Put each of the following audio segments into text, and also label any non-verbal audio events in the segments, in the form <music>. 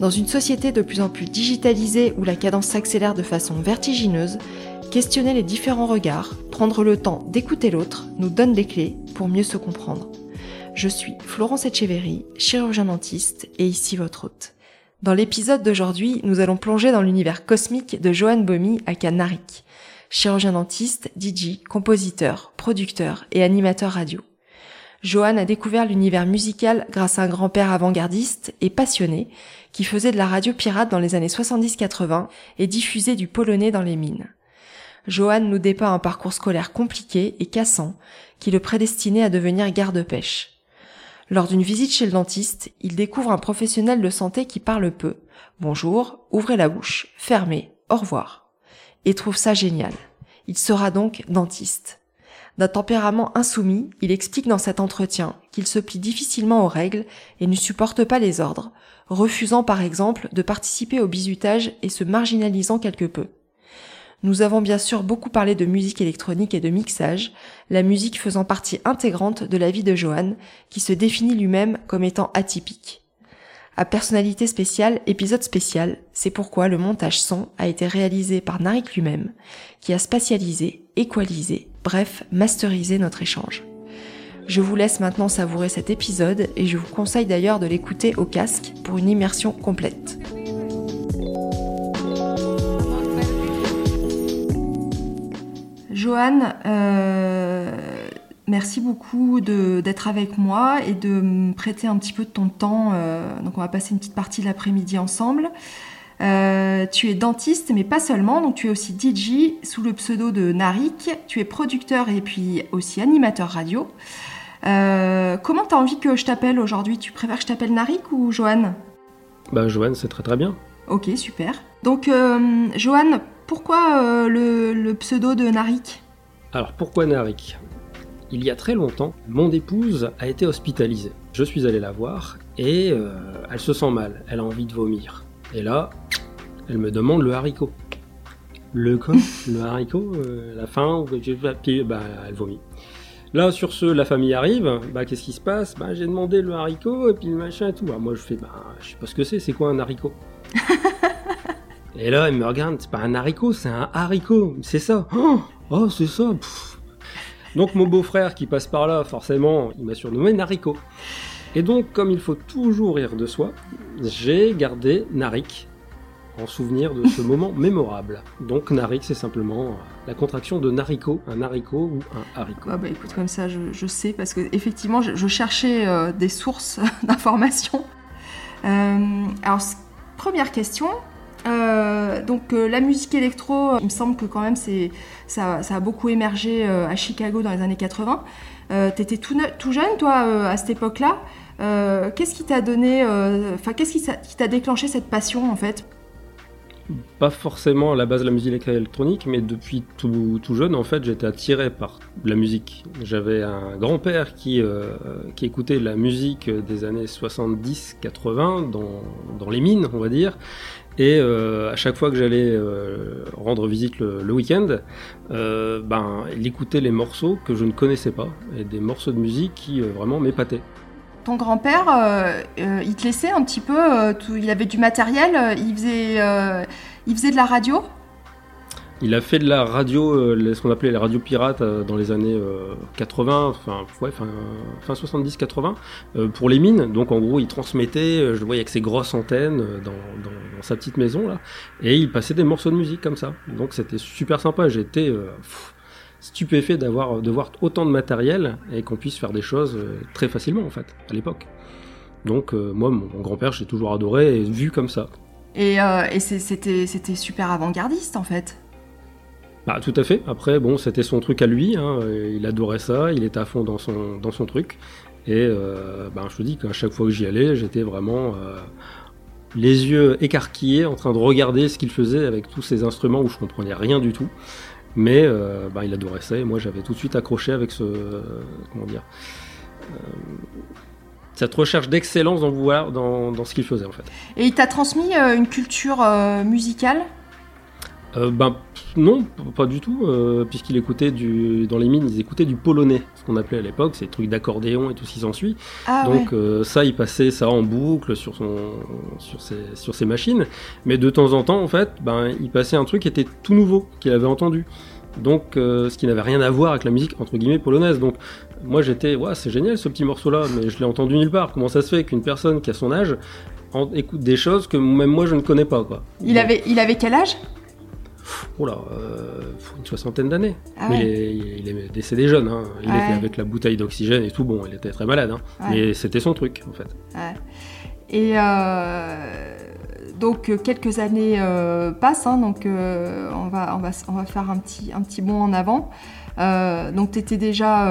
Dans une société de plus en plus digitalisée où la cadence s'accélère de façon vertigineuse, questionner les différents regards, prendre le temps d'écouter l'autre nous donne des clés pour mieux se comprendre. Je suis Florence Etcheverry, chirurgien dentiste et ici votre hôte. Dans l'épisode d'aujourd'hui, nous allons plonger dans l'univers cosmique de Johan Bomi à Canarik, chirurgien dentiste, DJ, compositeur, producteur et animateur radio. Johan a découvert l'univers musical grâce à un grand-père avant-gardiste et passionné qui faisait de la radio pirate dans les années 70-80 et diffusait du polonais dans les mines. Johan nous dépeint un parcours scolaire compliqué et cassant qui le prédestinait à devenir garde-pêche. Lors d'une visite chez le dentiste, il découvre un professionnel de santé qui parle peu. Bonjour, ouvrez la bouche, fermez, au revoir. Et trouve ça génial. Il sera donc dentiste. D'un tempérament insoumis, il explique dans cet entretien qu'il se plie difficilement aux règles et ne supporte pas les ordres, refusant par exemple de participer au bizutage et se marginalisant quelque peu. Nous avons bien sûr beaucoup parlé de musique électronique et de mixage, la musique faisant partie intégrante de la vie de Johan, qui se définit lui-même comme étant atypique. À personnalité spéciale, épisode spécial, c'est pourquoi le montage son a été réalisé par Narik lui-même, qui a spatialisé, équalisé, bref, masterisé notre échange. Je vous laisse maintenant savourer cet épisode et je vous conseille d'ailleurs de l'écouter au casque pour une immersion complète. Johan, euh, merci beaucoup d'être avec moi et de me prêter un petit peu de ton temps. Euh, donc on va passer une petite partie de l'après-midi ensemble. Euh, tu es dentiste, mais pas seulement. Donc tu es aussi DJ sous le pseudo de Narik. Tu es producteur et puis aussi animateur radio. Comment tu as envie que je t'appelle aujourd'hui? Tu préfères que je t'appelle Narik ou Johan? Bah Johan, c'est très très bien. Ok, super. Donc Johan, pourquoi euh, le, pseudo de Narik? Alors pourquoi Narik? Il y a très longtemps, mon épouse a été hospitalisée. Je suis allé la voir et euh, elle se sent mal, elle a envie de vomir. Et là, elle me demande le haricot. Le quoi? Le haricot euh, La faim Puis bah, elle vomit. Là, sur ce, la famille arrive. Bah, qu'est-ce qui se passe Bah, j'ai demandé le haricot et puis le machin et tout. Ah, moi, je fais, bah, je sais pas ce que c'est. C'est quoi un haricot <laughs> Et là, il me regarde, c'est pas un haricot, c'est un haricot, c'est ça. Oh, oh c'est ça. Donc mon beau-frère qui passe par là, forcément, il m'a surnommé Nariko. Et donc, comme il faut toujours rire de soi, j'ai gardé Narik en souvenir de ce moment <laughs> mémorable. Donc Narik, c'est simplement la contraction de Nariko, un haricot ou un haricot. Ah bah écoute, comme ça, je, sais, parce que effectivement, je, cherchais euh, des sources <laughs> d'informations. Euh, alors, première question, euh, donc la musique électro, il me semble que quand même c'est ça, a beaucoup émergé à Chicago dans les années 80. T'étais tout, tout jeune toi à cette époque-là. qu'est-ce qui t'a donné, enfin qu'est-ce qui t'a déclenché cette passion en fait? Pas forcément à la base de la musique électronique, mais depuis tout, jeune, en fait, j'étais attiré par la musique. J'avais un grand-père qui, qui écoutait la musique des années 70-80 dans, dans les mines, on va dire, et euh, à chaque fois que j'allais euh, rendre visite le, week-end, euh, ben, il écoutait les morceaux que je ne connaissais pas, et des morceaux de musique qui vraiment m'épataient. Ton grand-père, il te laissait un petit peu, il avait du matériel, il faisait, il faisait de la radio? Il a fait de la radio, euh, ce qu'on appelait les radios pirates euh, dans les années 80, euh, enfin, ouais, fin, fin 70-80, pour les mines. Donc en gros, il transmettait, je le voyais avec ses grosses antennes dans, dans, sa petite maison là, et il passait des morceaux de musique comme ça. Donc c'était super sympa. J'étais stupéfait d'avoir de voir autant de matériel et qu'on puisse faire des choses très facilement en fait à l'époque. Donc moi, mon, grand-père, j'ai toujours adoré et vu comme ça. Et, et c'était super avant-gardiste en fait. Bah, tout à fait. Après, bon, c'était son truc à lui. Hein. Il adorait ça. Il était à fond dans son, dans son truc. Et euh, bah, je te dis qu'à chaque fois que j'y allais, j'étais vraiment euh, les yeux écarquillés, en train de regarder ce qu'il faisait avec tous ces instruments où je comprenais rien du tout. Mais euh, bah, il adorait ça et moi j'avais tout de suite accroché avec ce. comment dire euh, cette recherche d'excellence dans, dans, dans ce qu'il faisait en fait. Et il t'a transmis euh, une culture musicale? Ben non, pas du tout, euh, puisqu'il écoutait du dans les mines, ils écoutaient du polonais, ce qu'on appelait à l'époque, ces trucs d'accordéon et tout ce qui s'ensuit. Ah, Donc euh, ça, il passait ça en boucle sur son sur ses sur ses machines, mais de temps en temps, en fait, ben il passait un truc qui était tout nouveau, qu'il avait entendu. Donc ce qui n'avait rien à voir avec la musique entre guillemets polonaise. Donc moi j'étais, ouais, c'est génial ce petit morceau-là, mais je l'ai entendu nulle part. Comment ça se fait qu'une personne qui a son âge écoute des choses que même moi je ne connais pas quoi. Il avait il avait quel âge? Oh là, euh, une soixantaine d'années. Ah mais il, est, décédé jeune. Hein. Il était avec la bouteille d'oxygène et tout. Bon, il était très malade. Hein. Mais c'était son truc, en fait. Et euh, donc, quelques années euh, passent. Hein. donc, on, va, on, va, on va faire un petit, un petit bond en avant. donc tu étais déjà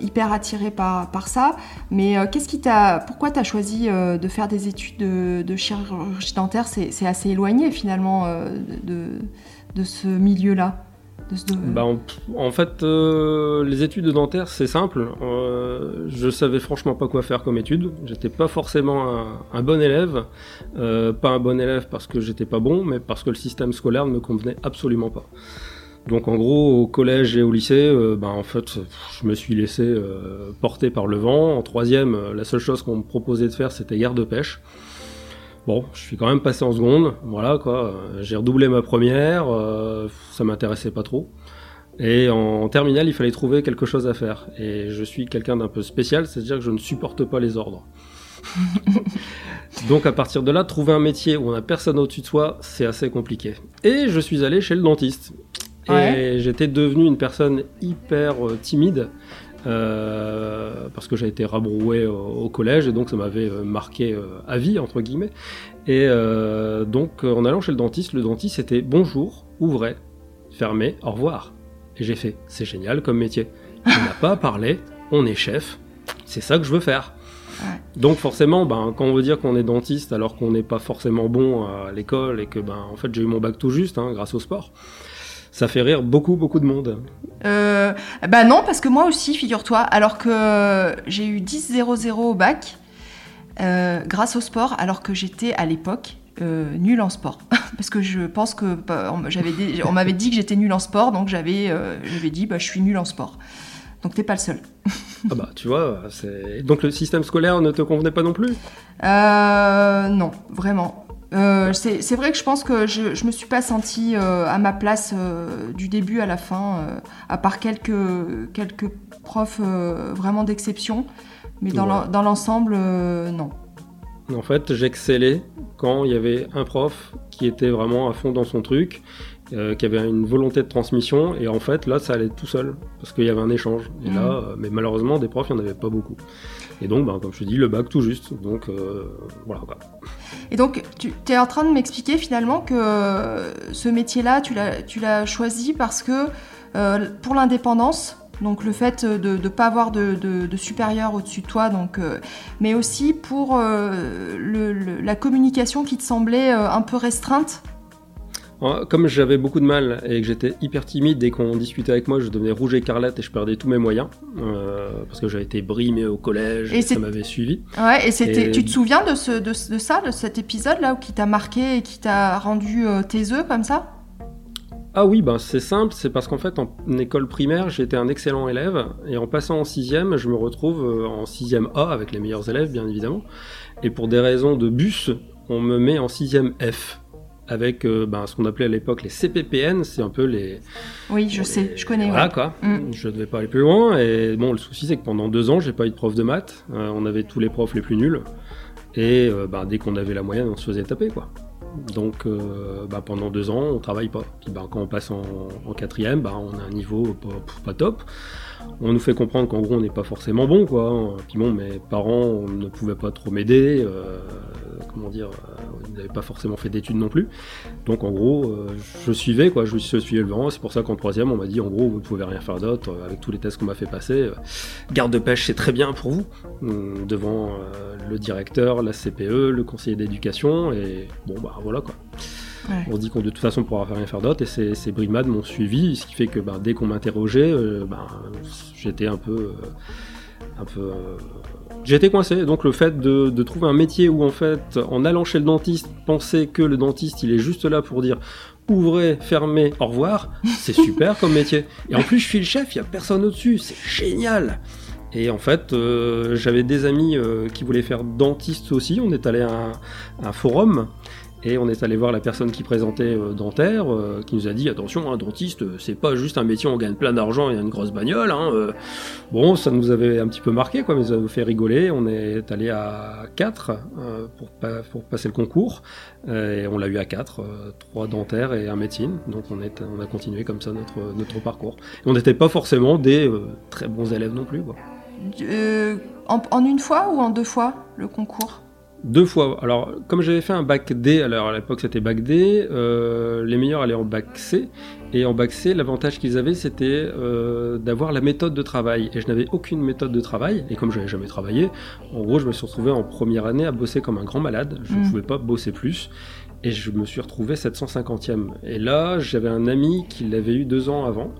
hyper attiré par, par ça, mais qu'est-ce qui t'a, pourquoi tu as choisi de faire des études de, de chirurgie dentaire? C'est assez éloigné finalement de, de ce milieu-là bah, en, fait, euh, les études dentaires, c'est simple. Euh, je savais franchement pas quoi faire comme études. J'étais pas forcément un, bon élève. Euh, pas un bon élève parce que j'étais pas bon, mais parce que le système scolaire ne me convenait absolument pas. Donc en gros, au collège et au lycée, bah, en fait, je me suis laissé porter par le vent. En troisième, la seule chose qu'on me proposait de faire, c'était guerre de pêche. Bon, je suis quand même passé en seconde, voilà quoi. J'ai redoublé ma première, euh, ça m'intéressait pas trop. Et en terminale, il fallait trouver quelque chose à faire. Et je suis quelqu'un d'un peu spécial, c'est-à-dire que je ne supporte pas les ordres. <laughs> Donc à partir de là, trouver un métier où on a personne au-dessus de soi, c'est assez compliqué. Et je suis allé chez le dentiste. Et j'étais devenu une personne hyper euh, timide. Euh, parce que j'ai été rabroué au, collège et donc ça m'avait euh, marqué euh, à vie entre guillemets. Et donc en allant chez le dentiste, le dentiste était bonjour, ouvrez, fermez, au revoir. Et j'ai fait, c'est génial comme métier. On n'a pas à parler, on est chef, c'est ça que je veux faire. Donc forcément, ben, quand on veut dire qu'on est dentiste alors qu'on n'est pas forcément bon à l'école et que ben, en fait j'ai eu mon bac tout juste hein, grâce au sport, ça fait rire beaucoup, beaucoup de monde. Euh, bah non, parce que moi aussi, figure-toi, alors que j'ai eu 10-0-0 au bac, euh, grâce au sport, alors que j'étais à l'époque euh, nulle en sport. <laughs> parce que je pense que bah, on, m'avait dit que j'étais nulle en sport, donc j'avais dit bah, je suis nulle en sport. Donc t'es pas le seul. ah bah tu vois, donc le système scolaire ne te convenait pas non plus? Non, vraiment. Euh, c'est vrai que je pense que je, je me suis pas sentie euh, à ma place euh, du début à la fin, à part quelques, quelques profs vraiment d'exception. Mais dans l'ensemble, non. En fait, j'excellais quand il y avait un prof qui était vraiment à fond dans son truc, qui avait une volonté de transmission, et en fait, là, ça allait tout seul, parce qu'il y avait un échange. Et là, mmh. mais malheureusement, des profs, il n'y en avait pas beaucoup. Et donc, ben, comme je te dis, le bac tout juste. Donc, voilà. Quoi. Et donc, tu es en train de m'expliquer finalement que euh, ce métier-là, tu l'as choisi parce que euh, pour l'indépendance, donc le fait de ne pas avoir de, supérieur au-dessus de toi, donc, euh, mais aussi pour la communication qui te semblait un peu restreinte comme j'avais beaucoup de mal et que j'étais hyper timide, dès qu'on discutait avec moi, je devenais rouge écarlate et je perdais tous mes moyens euh, parce que j'avais été brimé au collège et, ça m'avait suivi. Ouais, et c'était. Tu te souviens de, ce, de, ça, de cet épisode-là, qui t'a marqué et qui t'a rendu euh, tes œufs comme ça? Ah oui, ben c'est simple, c'est parce qu'en fait en école primaire j'étais un excellent élève et en passant en sixième je me retrouve euh, en sixième A avec les meilleurs élèves bien évidemment et pour des raisons de bus on me met en sixième F avec euh, ben, ce qu'on appelait à l'époque les CPPN, c'est un peu les... Oui, je sais, je connais. Voilà quoi, mm. je ne devais pas aller plus loin, et bon, le souci c'est que pendant deux ans, j'ai pas eu de prof de maths, euh, on avait tous les profs les plus nuls, et euh, ben, dès qu'on avait la moyenne, on se faisait taper quoi. Donc ben, pendant deux ans, on travaille pas. Puis ben, quand on passe en, quatrième, ben, on a un niveau pas, pas top. On nous fait comprendre qu'en gros on n'est pas forcément bon quoi. Puis bon, mes parents ne pouvaient pas trop m'aider comment dire, ils n'avaient pas forcément fait d'études non plus. Donc en gros, je suivais quoi, je, suivais le vent. C'est pour ça qu'en troisième, on m'a dit en gros, vous ne pouvez rien faire d'autre avec tous les tests qu'on m'a fait passer. garde de pêche, c'est très bien pour vous, devant le directeur, la CPE, le conseiller d'éducation, et bon bah voilà quoi. On se dit qu'on de toute façon pourra rien faire d'autre, et ces, ces brimades m'ont suivi, ce qui fait que bah, dès qu'on m'interrogeait, euh, bah, j'étais un peu. Euh, un peu euh, J'étais coincé, donc le fait de, trouver un métier où en fait, en allant chez le dentiste, penser que le dentiste il est juste là pour dire ouvrez, fermez, au revoir, <laughs> c'est super comme métier. Et en plus je suis le chef, il y a personne au-dessus, c'est génial. Et en fait, j'avais des amis qui voulaient faire dentiste aussi. On est allé à un forum et on est allé voir la personne qui présentait euh, Dentaire, euh, qui nous a dit attention, un dentiste, euh, c'est pas juste un métier où on gagne plein d'argent et une grosse bagnole. Hein, bon, ça nous avait un petit peu marqué, quoi, mais ça nous fait rigoler. On est allé à 4 pour, passer le concours, et on l'a eu à 4, 3 dentaires et un médecine. Donc on, a continué comme ça notre, notre parcours. Et on n'était pas forcément des très bons élèves non plus. Quoi. en une fois ou en deux fois le concours? Deux fois. Alors, comme j'avais fait un bac D, alors à l'époque c'était bac D, euh, les meilleurs allaient en bac C. Et en bac C, l'avantage qu'ils avaient, c'était euh, d'avoir la méthode de travail. Et je n'avais aucune méthode de travail. Et comme je n'avais jamais travaillé, en gros, je me suis retrouvé en première année à bosser comme un grand malade. Je ne mm. pouvais pas bosser plus. Et je me suis retrouvé 750e. Et là, j'avais un ami qui l'avait eu deux ans avant,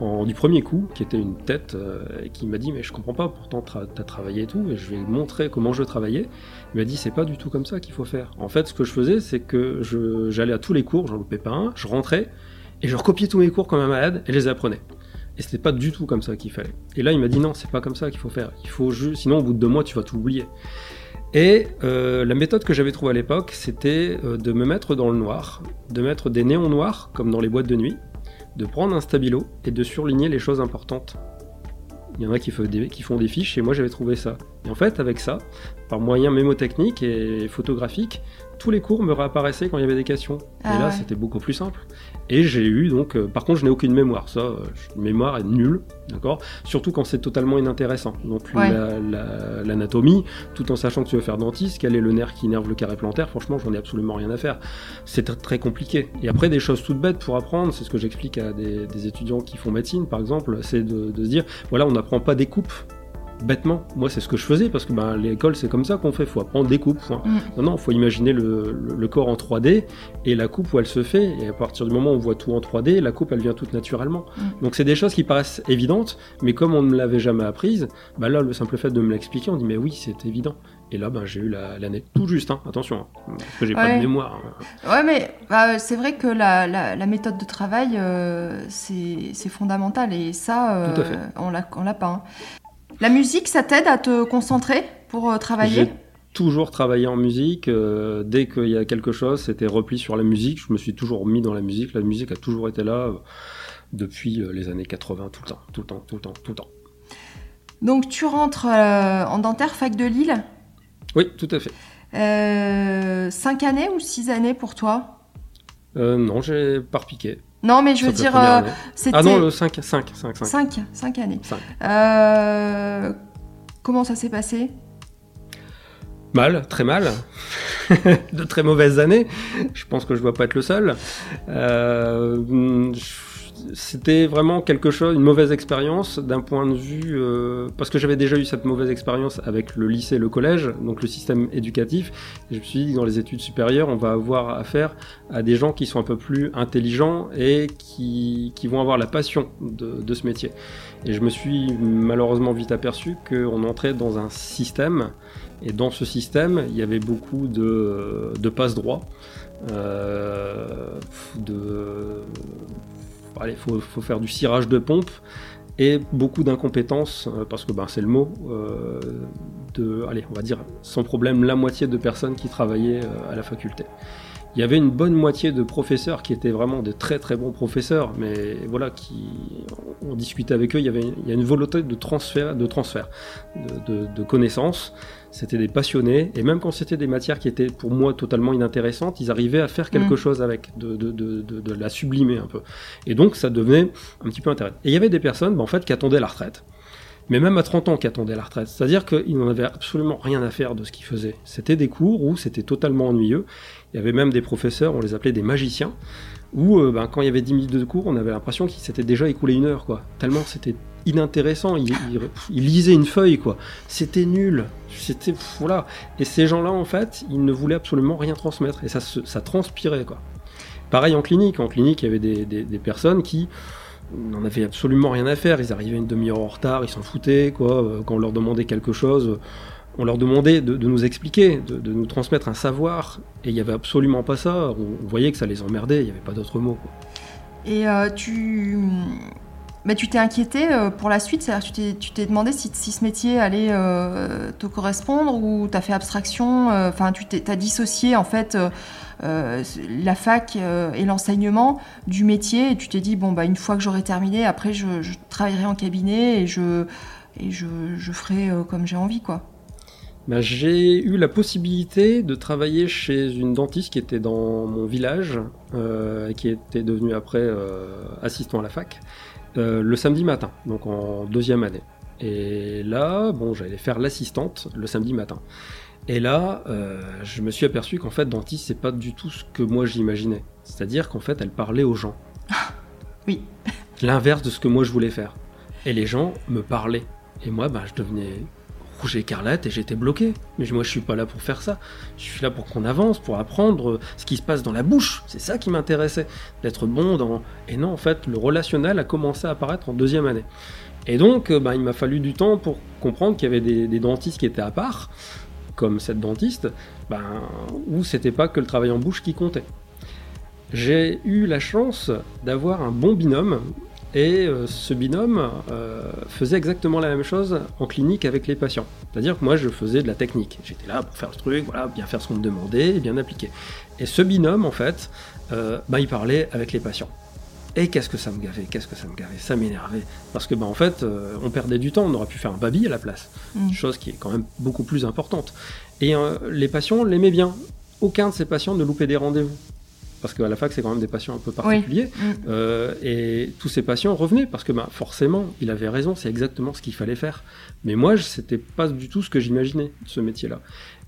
en, du premier coup, qui était une tête, euh, et qui m'a dit Mais je comprends pas, pourtant tu as travaillé et tout, et je vais montrer comment je travaillais. Il m'a dit C'est pas du tout comme ça qu'il faut faire. En fait, ce que je faisais, c'est que j'allais à tous les cours, j'en loupais pas un, je rentrais, et je recopiais tous mes cours comme un malade, et les apprenais. Et c'était pas du tout comme ça qu'il fallait. Et là, il m'a dit Non, c'est pas comme ça qu'il faut faire. Il faut juste, sinon, au bout de deux mois, tu vas tout oublier. Et euh, la méthode que j'avais trouvée à l'époque, c'était euh, de me mettre dans le noir, de mettre des néons noirs, comme dans les boîtes de nuit, de prendre un stabilo et de surligner les choses importantes. Il y en a qui, font des, qui font des fiches et moi j'avais trouvé ça. Et en fait, avec ça, par moyen mémotechnique et photographique, tous les cours me réapparaissaient quand il y avait des questions. et là, ah c'était beaucoup plus simple. Et j'ai eu donc, euh, par contre, je n'ai aucune mémoire. Ça, euh, mémoire est nulle, d'accord? Surtout quand c'est totalement inintéressant. Donc l'anatomie, tout en sachant que tu veux faire dentiste, quel est le nerf qui innerve le carré plantaire, franchement, j'en ai absolument rien à faire. C'est très, compliqué. Et après, des choses toutes bêtes pour apprendre, c'est ce que j'explique à des, étudiants qui font médecine, par exemple, c'est de, de se dire, voilà, on n'apprend pas des coupes bêtement. Moi, c'est ce que je faisais parce que ben, l'école, c'est comme ça qu'on fait. Il faut apprendre des coupes. Mm. Non, non, il faut imaginer le, corps en 3D et la coupe où elle se fait. Et à partir du moment où on voit tout en 3D, la coupe, elle vient toute naturellement. Mm. Donc, c'est des choses qui paraissent évidentes, mais comme on ne l'avait jamais apprise, ben là, le simple fait de me l'expliquer, on dit mais oui, c'est évident. Et là, ben, j'ai eu l'année tout juste, hein. attention, hein, parce que j'ai pas de mémoire. Hein. Ouais, mais bah, c'est vrai que la, la, méthode de travail, euh, c'est fondamental, et ça, euh, on l'a pas. La musique, ça t'aide à te concentrer pour euh, travailler? J'ai toujours travaillé en musique. Euh, dès qu'il y a quelque chose, c'était repli sur la musique. Je me suis toujours mis dans la musique. La musique a toujours été là euh, depuis les années 80, tout le temps, tout le temps, tout le temps, tout le temps. Donc tu rentres en dentaire, fac de Lille? Oui, tout à fait. cinq années ou six années pour toi? Non, j'ai par piqué. Non, mais je veux dire, euh, c'était... Ah non, le 5, 5, 5, 5. 5, années. Euh, comment ça s'est passé? Mal, très mal. <laughs> de très mauvaises années. Je pense que je ne dois pas être le seul. Euh, c'était vraiment quelque chose, une mauvaise expérience d'un point de vue euh, parce que j'avais déjà eu cette mauvaise expérience avec le lycée et le collège, donc le système éducatif. je me suis dit dans les études supérieures, on va avoir affaire à des gens qui sont un peu plus intelligents et qui, qui vont avoir la passion de, ce métier. Et je me suis malheureusement vite aperçu qu'on entrait dans un système et dans ce système, il y avait beaucoup de, de passe-droit. Euh, de il faut, faire du cirage de pompe et beaucoup d'incompétence, euh, parce que ben, c'est le mot, euh, de, allez, on va dire sans problème, la moitié de personnes qui travaillaient euh, à la faculté. Il y avait une bonne moitié de professeurs qui étaient vraiment de très très bons professeurs, mais voilà, qui, on discutait avec eux, il y avait il y a une volonté de transfert, de, transfert, de, de connaissances c'était des passionnés, et même quand c'était des matières qui étaient pour moi totalement inintéressantes, ils arrivaient à faire quelque mm. chose avec, de, de, de, de, la sublimer un peu. Et donc ça devenait un petit peu intéressant. Et il y avait des personnes, bah, en fait, qui attendaient la retraite, mais même à 30 ans qui attendaient la retraite. C'est-à-dire qu'ils n'en avaient absolument rien à faire de ce qu'ils faisaient. C'était des cours où c'était totalement ennuyeux. Il y avait même des professeurs, on les appelait des magiciens, où euh, ben, quand il y avait 10 minutes de cours, on avait l'impression qu'il s'était déjà écoulé une heure, quoi. Tellement c'était inintéressant. Il, il, lisait une feuille, quoi. C'était nul. C'était voilà. Et ces gens-là, en fait, ils ne voulaient absolument rien transmettre, et ça, ça transpirait, quoi. Pareil en clinique. En clinique, il y avait des, des personnes qui n'en avaient absolument rien à faire. Ils arrivaient une demi-heure en retard, ils s'en foutaient, quoi. Euh, quand on leur demandait quelque chose, on leur demandait de, nous expliquer, de, nous transmettre un savoir, et il n'y avait absolument pas ça. On, voyait que ça les emmerdait, il n'y avait pas d'autre mot. Et euh, tu. Mais tu t'es inquiété euh, pour la suite, c'est-à-dire tu t'es demandé si, ce métier allait te correspondre ou tu as fait abstraction, enfin tu t'as dissocié en fait euh, la fac euh, et l'enseignement du métier et tu t'es dit bon bah une fois que j'aurai terminé après je, travaillerai en cabinet et je et je, ferai euh, comme j'ai envie quoi. Bah, j'ai eu la possibilité de travailler chez une dentiste qui était dans mon village, et qui était devenue après assistant à la fac, le samedi matin, donc en deuxième année. Et là, bon, j'allais faire l'assistante le samedi matin. Et là, euh, je me suis aperçu qu'en fait, dentiste, c'est pas du tout ce que moi j'imaginais. C'est-à-dire qu'en fait, elle parlait aux gens. <laughs> oui. L'inverse de ce que moi je voulais faire. Et les gens me parlaient. Et moi, ben, je devenais rouge écarlate et j'étais bloqué. Mais moi, je suis pas là pour faire ça. Je suis là pour qu'on avance, pour apprendre ce qui se passe dans la bouche. C'est ça qui m'intéressait. D'être bon dans. Et non, en fait, le relationnel a commencé à apparaître en deuxième année. Et donc, ben, il m'a fallu du temps pour comprendre qu'il y avait des dentistes qui étaient à part comme cette dentiste, ben, où c'était pas que le travail en bouche qui comptait. J'ai eu la chance d'avoir un bon binôme et euh, ce binôme euh, faisait exactement la même chose en clinique avec les patients. C'est-à-dire que moi je faisais de la technique. J'étais là pour faire le truc, voilà, bien faire ce qu'on me demandait et bien appliquer. Et ce binôme en fait, euh, ben, il parlait avec les patients. Et qu'est-ce que ça me gavait, qu'est-ce que ça me gavait, ça m'énervait. Parce que, bah, en fait, on perdait du temps, on aurait pu faire un baby à la place. Mm. Chose qui est quand même beaucoup plus importante. Et les patients l'aimaient bien. Aucun de ces patients ne loupait des rendez-vous. Parce qu'à la fac, c'est quand même des patients un peu particuliers. Mm. Euh, et tous ces patients revenaient parce que bah, forcément, il avait raison, c'est exactement ce qu'il fallait faire. Mais moi, c'était pas du tout ce que j'imaginais, ce métier-là.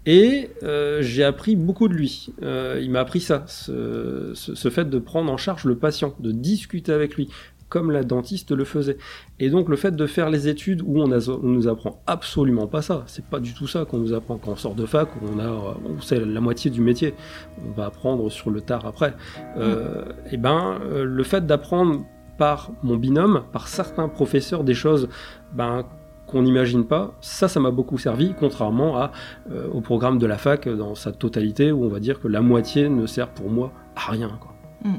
Et euh, j'ai appris beaucoup de lui. Euh, il m'a appris ça, ce, ce, fait de prendre en charge le patient, de discuter avec lui, comme la dentiste le faisait. Et donc le fait de faire les études où on, a, on nous apprend absolument pas ça. C'est pas du tout ça qu'on nous apprend quand on sort de fac, où on a, sait la moitié du métier. On va apprendre sur le tard après. Euh, et ben, euh, le fait d'apprendre par mon binôme, par certains professeurs, des choses ben, qu'on n'imagine pas. Ça, ça m'a beaucoup servi, contrairement à, euh, au programme de la fac dans sa totalité, où on va dire que la moitié ne sert pour moi à rien, quoi, mm.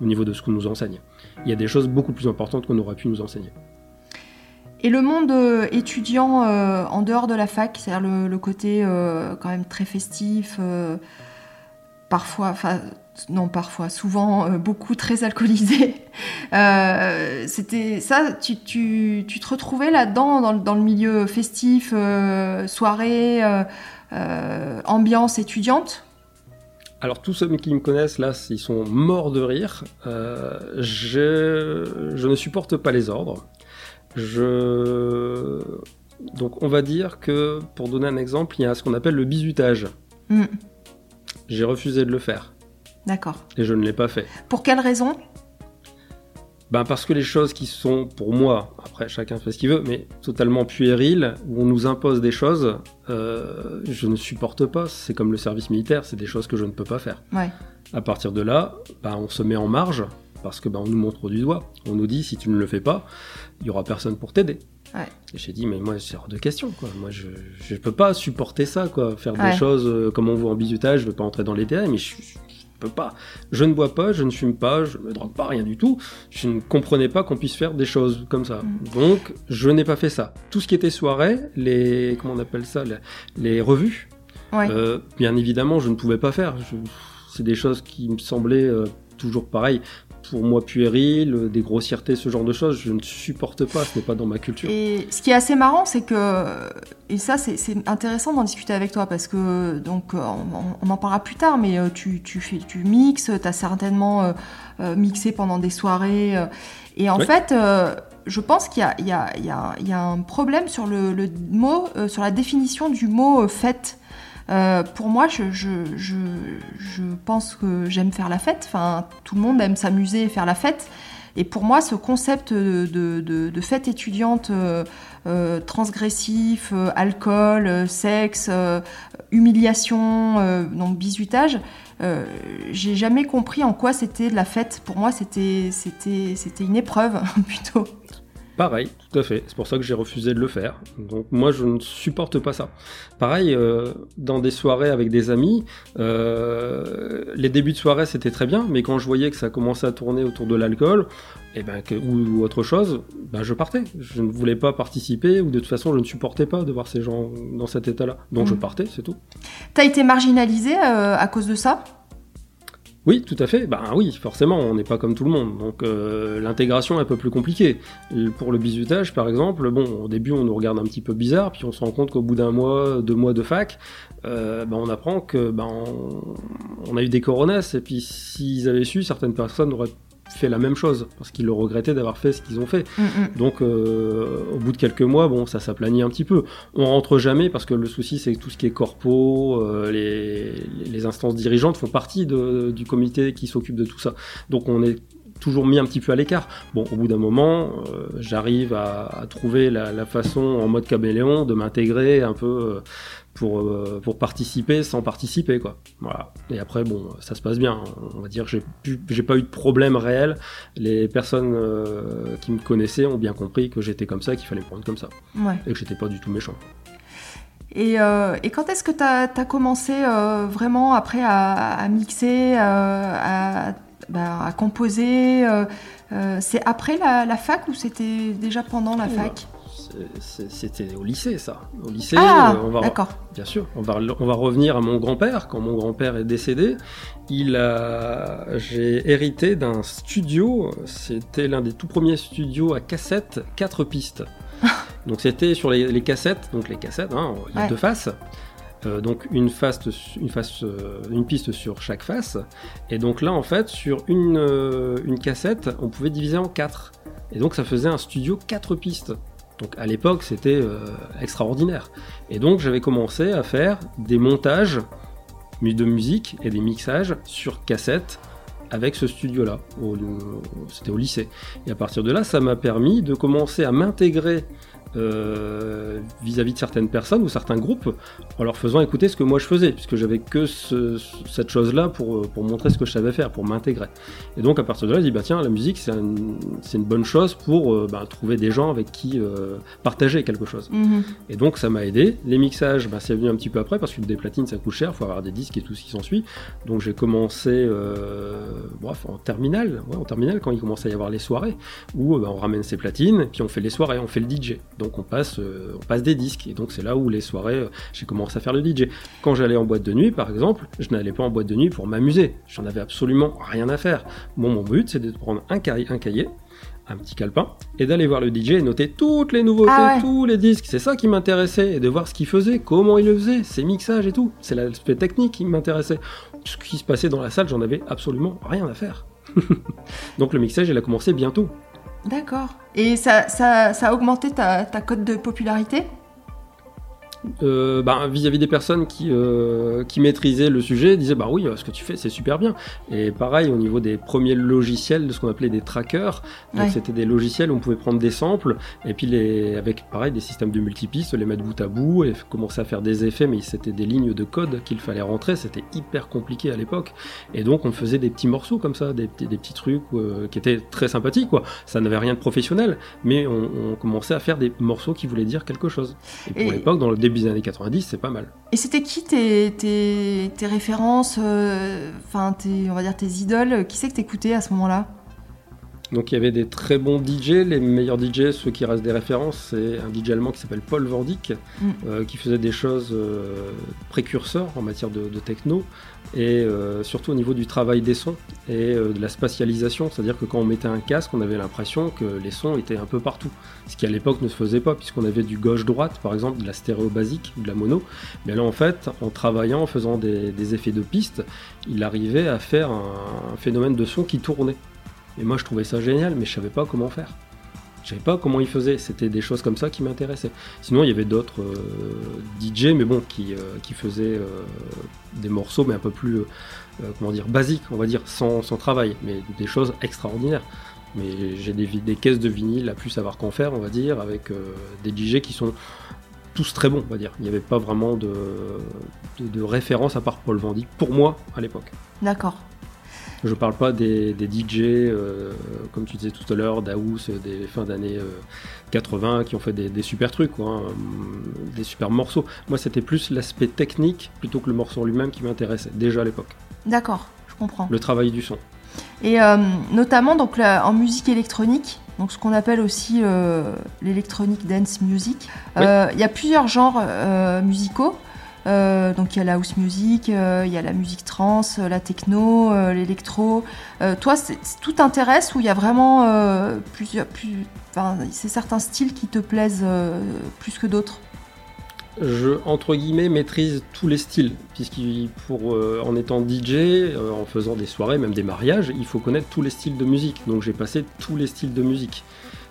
au niveau de ce qu'on nous enseigne. Il y a des choses beaucoup plus importantes qu'on aurait pu nous enseigner. Et le monde euh, étudiant euh, en dehors de la fac, c'est-à-dire le, côté quand même très festif, parfois, enfin non parfois, souvent euh, beaucoup très alcoolisé. <laughs> Euh, c'était ça, tu, te retrouvais là-dedans, dans, le milieu festif, euh, soirée, ambiance étudiante? Alors tous ceux qui me connaissent là, ils sont morts de rire. je, je, ne supporte pas les ordres. Je... Donc on va dire que, pour donner un exemple, il y a ce qu'on appelle le bizutage. Hmm. J'ai refusé de le faire. D'accord. Et je ne l'ai pas fait. Pour quelle raison? Ben parce que les choses qui sont, pour moi, après chacun fait ce qu'il veut, mais totalement puériles, où on nous impose des choses, euh, je ne supporte pas. C'est comme le service militaire, c'est des choses que je ne peux pas faire. Ouais. À partir de là, ben, on se met en marge, parce que ben, on nous montre du doigt. On nous dit, si tu ne le fais pas, il y aura personne pour t'aider. Ouais. Et j'ai dit, mais moi, c'est hors de question, quoi. Moi, je ne peux pas supporter ça, quoi. Faire des choses euh, comme on voit en bisutage, je veux pas entrer dans les détails, mais je, peux pas. Je ne bois pas, je ne fume pas, je me drogue pas, rien du tout. Je ne comprenais pas qu'on puisse faire des choses comme ça. Mm. Donc, je n'ai pas fait ça. Tout ce qui était soirée, les, comment on appelle ça, les, revues, euh, bien évidemment, je ne pouvais pas faire. C'est des choses qui me semblaient euh, toujours pareil pour moi puéril, des grossièretés, ce genre de choses, je ne supporte pas, ce n'est pas dans ma culture. Et ce qui est assez marrant, c'est que, et ça c'est intéressant d'en discuter avec toi, parce que, donc, on, en parlera plus tard, mais euh, tu, tu, fais, tu mixes, tu as certainement euh, euh, mixé pendant des soirées, et en fait, je pense qu'il y, y, a, un problème sur le, mot, sur la définition du mot fête. Pour moi, je, pense que j'aime faire la fête. Enfin, tout le monde aime s'amuser et faire la fête. Et pour moi, ce concept de, fête étudiante euh, euh, transgressif, euh, alcool, sexe, humiliation, donc bisutage, j'ai jamais compris en quoi c'était de la fête. Pour moi, c'était une épreuve <laughs> plutôt. Pareil, tout à fait. C'est pour ça que j'ai refusé de le faire. Donc moi, je ne supporte pas ça. Pareil, euh, dans des soirées avec des amis, euh, les débuts de soirée c'était très bien, mais quand je voyais que ça commençait à tourner autour de l'alcool, et eh ben, ou, autre chose, ben, je partais. Je ne voulais pas participer, ou de toute façon, je ne supportais pas de voir ces gens dans cet état-là. Donc je mmh. partais, c'est tout. T'as été marginalisé euh, à cause de ça? Oui, tout à fait. Ben oui, forcément, on n'est pas comme tout le monde. Donc euh, l'intégration est un peu plus compliquée. Pour le bizutage, par exemple, bon, au début, on nous regarde un petit peu bizarre, puis on se rend compte qu'au bout d'un mois, deux mois de fac, euh, ben, on apprend que ben, on, a eu des coronas, et puis s'ils avaient su, certaines personnes auraient fait la même chose parce qu'ils le regrettaient d'avoir fait ce qu'ils ont fait. Mm, mm. Donc euh, au bout de quelques mois, bon, ça s'aplanit un petit peu. On rentre jamais parce que le souci c'est que tout ce qui est corpo, euh, les, les, instances dirigeantes font partie de, du comité qui s'occupe de tout ça. Donc on est toujours mis un petit peu à l'écart. Bon, au bout d'un moment, euh, j'arrive à, à, trouver la, la, façon en mode caméléon de m'intégrer un peu pour, euh, pour participer sans participer quoi. Voilà. Et après bon, ça se passe bien. On va dire que j'ai pas eu de problème réel. Les personnes euh, qui me connaissaient ont bien compris que j'étais comme ça, qu'il fallait me prendre comme ça. Et que j'étais pas du tout méchant. Et, euh, et quand est-ce que tu as, commencé vraiment après à, mixer, à, bah, à, composer C'est après la, la, fac ou c'était déjà pendant la fac? C'était au lycée, ça. Au lycée, ah, euh, on va, bien sûr, on va, on va revenir à mon grand-père. Quand mon grand-père est décédé, il a, j'ai hérité d'un studio. C'était l'un des tout premiers studios à cassette, quatre pistes. <laughs> donc c'était sur les, cassettes, donc les cassettes, hein, il y a deux faces. Euh, donc une face, une face, euh, une piste sur chaque face. Et donc là, en fait, sur une, une cassette, on pouvait diviser en quatre. Et donc ça faisait un studio quatre pistes. Donc à l'époque, c'était euh, extraordinaire. Et donc j'avais commencé à faire des montages de musique et des mixages sur cassette avec ce studio-là. C'était au lycée. Et à partir de là, ça m'a permis de commencer à m'intégrer euh, vis-à-vis de certaines personnes ou certains groupes en leur faisant écouter ce que moi je faisais, puisque j'avais que cette chose-là pour, pour montrer ce que je savais faire, pour m'intégrer. Et donc à partir de là, je dis bah tiens, la musique c'est une bonne chose pour euh, bah, trouver des gens avec qui euh, partager quelque chose. Mhm. Et donc ça m'a aidé. Les mixages, bah, c'est venu un petit peu après parce que des platines ça coûte cher, faut avoir des disques et tout ce qui s'ensuit. Donc j'ai commencé bref, en terminale, ouais, en terminale quand il commençait à y avoir les soirées où bah, on ramène ses platines, puis on fait les soirées, on fait le DJ. Donc on passe, euh, on passe des disques. Et donc c'est là où les soirées, euh, j'ai commencé à faire le DJ. Quand j'allais en boîte de nuit, par exemple, je n'allais pas en boîte de nuit pour m'amuser. J'en avais absolument rien à faire. mon but, c'est de prendre un, cahier, un cahier un petit calepin et d'aller voir le DJ et noter toutes les nouveautés, ah tous les disques. C'est ça qui m'intéressait et de voir ce qu'il faisait, comment il le faisait, ses mixages et tout. C'est l'aspect technique qui m'intéressait. Ce qui se passait dans la salle, j'en avais absolument rien à faire. <laughs> Donc le mixage, il a commencé bientôt. D'accord. Et ça, ça, ça, a augmenté ta, ta cote de popularité euh, bah, vis-à-vis des personnes qui, euh, qui maîtrisaient le sujet, disaient bah oui, ce que tu fais c'est super bien. Et pareil au niveau des premiers logiciels, de ce qu'on appelait des trackers, c'était des logiciels où on pouvait prendre des samples et puis les, avec pareil des systèmes de multipistes, les mettre bout à bout et commencer à faire des effets, mais c'était des lignes de code qu'il fallait rentrer, c'était hyper compliqué à l'époque. Et donc on faisait des petits morceaux comme ça, des, des, petits trucs euh, qui étaient très sympathiques quoi. Ça n'avait rien de professionnel, mais on, on, commençait à faire des morceaux qui voulaient dire quelque chose. Et pour l'époque, dans le début des années 90, c'est pas mal. Et c'était qui tes, tes, tes références, euh, enfin, on va dire tes idoles? Qui c'est que t'écoutais à ce moment-là? Donc il y avait des très bons DJ, les meilleurs DJ, ceux qui restent des références, c'est un DJ allemand qui s'appelle Paul Vordik, mm. euh, qui faisait des choses euh, précurseurs en matière de, de techno, et euh, surtout au niveau du travail des sons et euh, de la spatialisation, c'est-à-dire que quand on mettait un casque, on avait l'impression que les sons étaient un peu partout, ce qui à l'époque ne se faisait pas, puisqu'on avait du gauche-droite, par exemple, de la stéréo basique, de la mono, mais là en fait, en travaillant, en faisant des, effets de piste, il arrivait à faire un, phénomène de son qui tournait. Et moi je trouvais ça génial, mais je savais pas comment faire. Je savais pas comment ils faisaient. C'était des choses comme ça qui m'intéressaient. Sinon, il y avait d'autres euh, DJ, mais bon, qui, euh, qui faisaient euh, des morceaux, mais un peu plus, comment dire, basiques, on va dire, sans, sans, travail, mais des choses extraordinaires. Mais j'ai des, des, caisses de vinyle à plus savoir qu'en faire, on va dire, avec des DJ qui sont tous très bons, on va dire. Il n'y avait pas vraiment de, de, de référence à part Paul Vandy, pour moi, à l'époque. D'accord. Je parle pas des, DJ, euh, comme tu disais tout à l'heure, Daous des fins d'années 80 euh, qui ont fait des, super trucs, quoi, hein, des super morceaux. Moi, c'était plus l'aspect technique plutôt que le morceau lui-même qui m'intéressait, déjà à l'époque. D'accord, je comprends. Le travail du son. Et euh, notamment donc, en musique électronique, donc ce qu'on appelle aussi l'électronique dance music, il y a plusieurs genres musicaux. Euh, donc il y a la house music, euh, il y a la musique trans, euh, la techno, l'électro. toi, tout t'intéresse ou il y a vraiment plusieurs, plus, c'est certains styles qui te plaisent plus que d'autres? Je entre guillemets maîtrise tous les styles pour en étant DJ en faisant des soirées même des mariages il faut connaître tous les styles de musique. Donc j'ai passé tous les styles de musique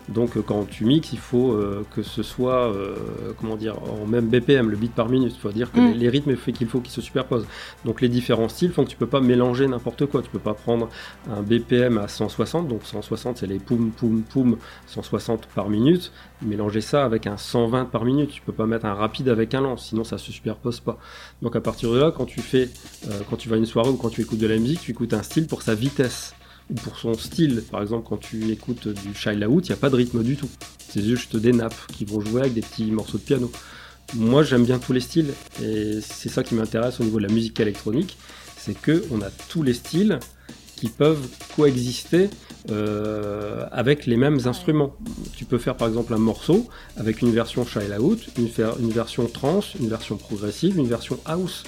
donc euh, quand tu mixes, il faut euh, que ce soit euh, comment dire en même BPM, le beat par minute. Il faut dire que mm. les, rythmes qu'il faut qu'ils se superposent. Donc les différents styles font que tu peux pas mélanger n'importe quoi. Tu peux pas prendre un BPM à 160, donc 160 c'est les poum poum poum 160 par minute, mélanger ça avec un 120 par minute. Tu peux pas mettre un rapide avec un lent, sinon ça se superpose pas. Donc à partir de là, quand tu fais, quand tu vas à une soirée ou quand tu écoutes de la musique, tu écoutes un style pour sa vitesse pour son style. Par exemple, quand tu écoutes du Child Out, il n'y a pas de rythme du tout. C'est juste des nappes qui vont jouer avec des petits morceaux de piano. Moi, j'aime bien tous les styles et c'est ça qui m'intéresse au niveau de la musique électronique, c'est que on a tous les styles qui peuvent coexister euh, avec les mêmes instruments. Tu peux faire par exemple un morceau avec une version Child Out, une, une version trance, une version progressive, une version house.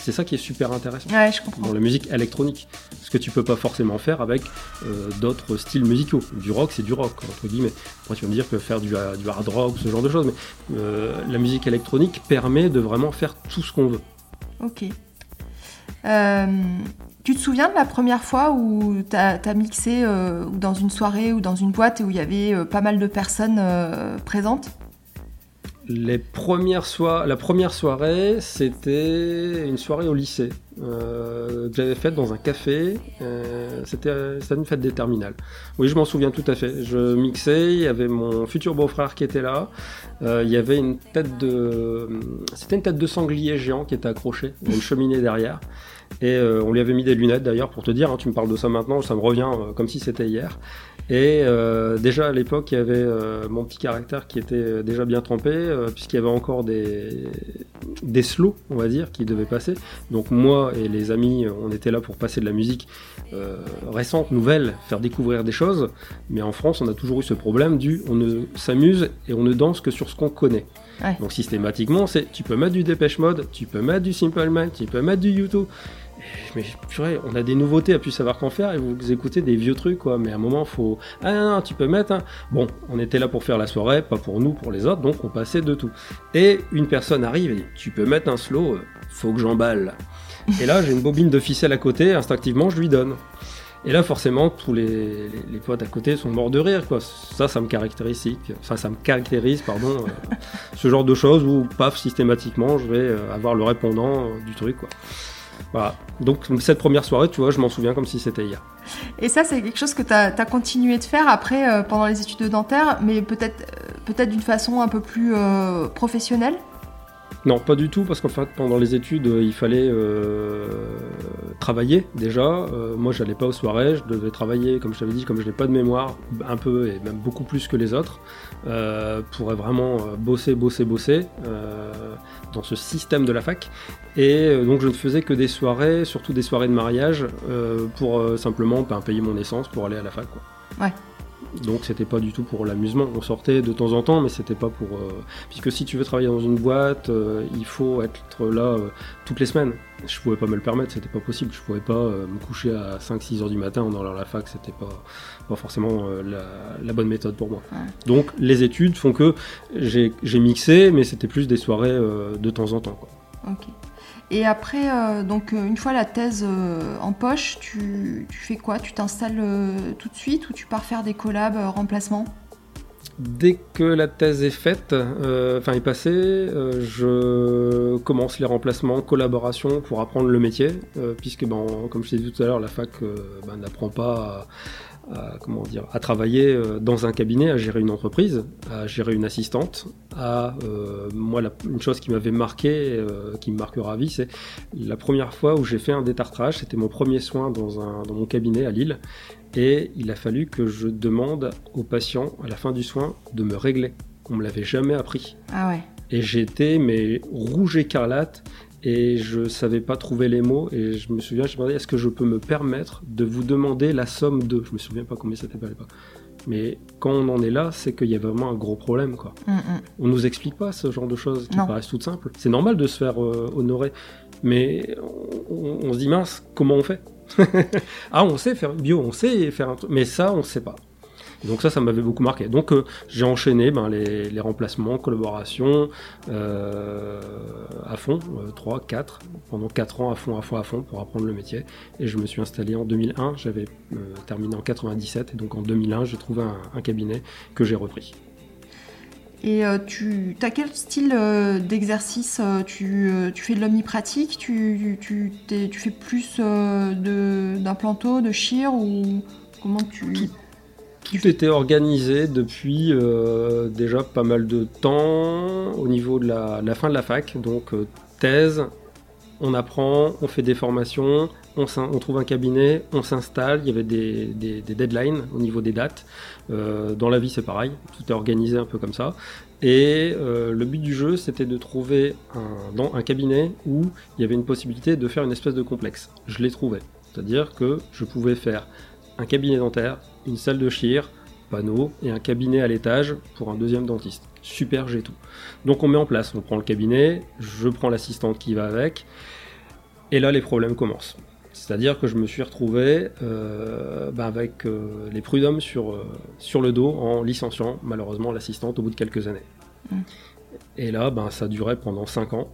C'est ça qui est super intéressant dans la musique électronique. Ce que tu peux pas forcément faire avec euh, d'autres styles musicaux. Du rock, c'est du rock, entre guillemets. Après, tu vas me dire que faire du, hard rock, ce genre de choses, mais euh, la musique électronique permet de vraiment faire tout ce qu'on veut. Ok. Euh, tu te souviens de la première fois où tu as, mixé dans une soirée ou dans une boîte où il y avait pas mal de personnes présentes? Les premières la première soirée, c'était une soirée au lycée euh, que j'avais faite dans un café. Euh, c'était une fête des terminales. Oui, je m'en souviens tout à fait. Je mixais, il y avait mon futur beau-frère qui était là. Euh, il y avait une tête de, c'était une tête de sanglier géant qui était accrochée, une cheminée derrière. Et on lui avait mis des lunettes d'ailleurs pour te dire, hein, tu me parles de ça maintenant, ça me revient comme si c'était hier. Et euh, déjà à l'époque, il y avait euh, mon petit caractère qui était euh, déjà bien trempé, puisqu'il y avait encore des, des slows, on va dire, qui devaient passer. Donc moi et les amis, on était là pour passer de la musique récente, nouvelle, faire découvrir des choses. Mais en France, on a toujours eu ce problème du on ne s'amuse et on ne danse que sur ce qu'on connaît. Donc systématiquement, c'est tu peux mettre du Dépêche Mode, tu peux mettre du Simple Mind, tu peux mettre du YouTube mais purée, on a des nouveautés à plus savoir qu'en faire et vous écoutez des vieux trucs quoi. Mais à un moment, faut ah non, tu peux mettre. Hein. Bon, on était là pour faire la soirée, pas pour nous, pour les autres, donc on passait de tout. Et une personne arrive et dit tu peux mettre un slow, euh, faut que j'emballe. et là, j'ai une bobine de ficelle à côté, instinctivement, je lui donne. Et là, forcément, tous les, les, potes à côté sont morts de rire, quoi. Ça, ça me caractérise, ça, ça me caractérise, pardon, euh, ce genre de choses où, paf, systématiquement, je vais euh, avoir le répondant du truc, quoi. Voilà. Donc cette première soirée, tu vois, je m'en souviens comme si c'était hier. Et ça, c'est quelque chose que tu as, continué de faire après, euh, pendant les études dentaires, mais peut-être euh, peut-être d'une façon un peu plus euh, professionnelle? Non, pas du tout, parce qu'en fait, pendant les études, il fallait travailler déjà. moi, j'allais pas aux soirées, je devais travailler, comme je t'avais dit, comme je n'ai pas de mémoire, un peu et même beaucoup plus que les autres, pour vraiment bosser, bosser, bosser dans ce système de la fac. Et euh, donc je ne faisais que des soirées, surtout des soirées de mariage, euh, pour euh, simplement ben, payer mon essence pour aller à la fac. Ouais. Donc c'était pas du tout pour l'amusement. On sortait de temps en temps, mais c'était pas pour. Puisque si tu veux travailler dans une boîte, il faut être là toutes les semaines. Je pouvais pas me le permettre, c'était pas possible. Je pouvais pas me coucher à 5-6 heures du matin en allant à la fac, c'était pas, pas forcément la, bonne méthode pour moi. Donc les études font que j'ai mixé, mais c'était plus des soirées de temps en temps. Quoi. Ok. Et après, euh, donc euh, une fois la thèse euh, en poche, tu, fais quoi? Tu t'installes tout de suite ou tu pars faire des collabs remplacement Dès que la thèse est faite, enfin est passée, je commence les remplacements, collaboration pour apprendre le métier, puisque ben, comme je t'ai dit tout à l'heure, la fac ben, n'apprend pas à, comment dire, à travailler dans un cabinet, à gérer une entreprise, à gérer une assistante. À moi, une chose qui m'avait marqué, qui me marquera à vie, c'est la première fois où j'ai fait un détartrage. C'était mon premier soin dans, un, dans mon cabinet à Lille, et il a fallu que je demande au patient à la fin du soin de me régler. On me l'avait jamais appris. Ah ouais. Et j'étais mais rouge écarlate et je savais pas trouver les mots et je me souviens, je me demandais est-ce que je peux me permettre de vous demander la somme de. Je me souviens pas combien c'était pas. Mais quand on en est là, c'est qu'il y a vraiment un gros problème quoi. Mm, mm. On nous explique pas ce genre de choses qui paraissent toutes simples. C'est normal de se faire euh, honorer, mais on se dit mince, comment on fait? <laughs> Ah, on sait faire bio, on sait faire un truc, mais ça, on sait pas. Donc ça, ça m'avait beaucoup marqué. Donc euh, j'ai enchaîné ben, les, remplacements, collaborations euh, à fond, 3, euh, 4, pendant 4 ans à fond, à fond, à fond pour apprendre le métier. Et je me suis installé en 2001, j'avais terminé en 97, et donc en 2001, j'ai trouvé un cabinet que j'ai repris. Et euh, tu as quel style euh, d'exercice euh, tu, fais de l'omnipratique tu, tu, tu, fais plus d'implanto, de, de chir ou comment tu... Tout, était organisé depuis déjà pas mal de temps au niveau de la, fin de la fac. Donc thèse, on apprend, on fait des formations, on, trouve un cabinet, on s'installe, il y avait des, deadlines au niveau des dates. Euh, dans la vie, c'est pareil, tout est organisé un peu comme ça. Et euh, le but du jeu, c'était de trouver dans un cabinet où il y avait une possibilité de faire une espèce de complexe. Je l'ai trouvé. C'est-à-dire que je pouvais faire un cabinet dentaire, une salle de chir, panneau et un cabinet à l'étage pour un deuxième dentiste. Super, j'ai tout. Donc on met en place, on prend le cabinet, je prends l'assistante qui va avec, et là les problèmes commencent. C'est-à-dire que je me suis retrouvé euh, bah, avec euh, les prud'hommes sur, euh, sur le dos en licenciant malheureusement l'assistante au bout de quelques années. Mm. Et là, ben, ça durait pendant 5 ans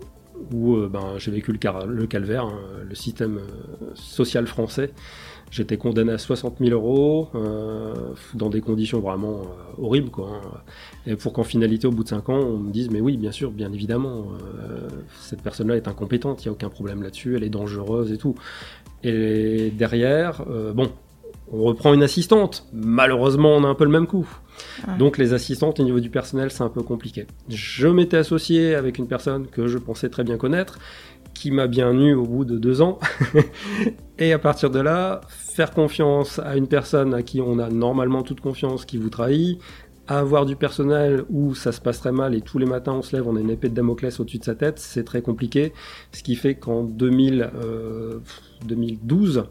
où ben, j'ai vécu le, le calvaire, hein, le système social français J'étais condamné à 60 000 euros euh, dans des conditions vraiment euh, horribles. Quoi, hein. Et pour qu'en finalité, au bout de 5 ans, on me dise Mais oui, bien sûr, bien évidemment, euh, cette personne-là est incompétente, il n'y a aucun problème là-dessus, elle est dangereuse et tout. Et derrière, bon, on reprend une assistante. Malheureusement, on a un peu le même coup. Donc les assistantes au niveau du personnel, c'est un peu compliqué. Je m'étais associé avec une personne que je pensais très bien connaître qui m'a bien eu au bout de deux ans. <laughs> et à partir de là, faire confiance à une personne à qui on a normalement toute confiance qui vous trahit, avoir du personnel où ça se passe très mal et tous les matins on se lève, on a une épée de Damoclès au-dessus de sa tête, c'est très compliqué. Ce qui fait qu'en 2012, euh,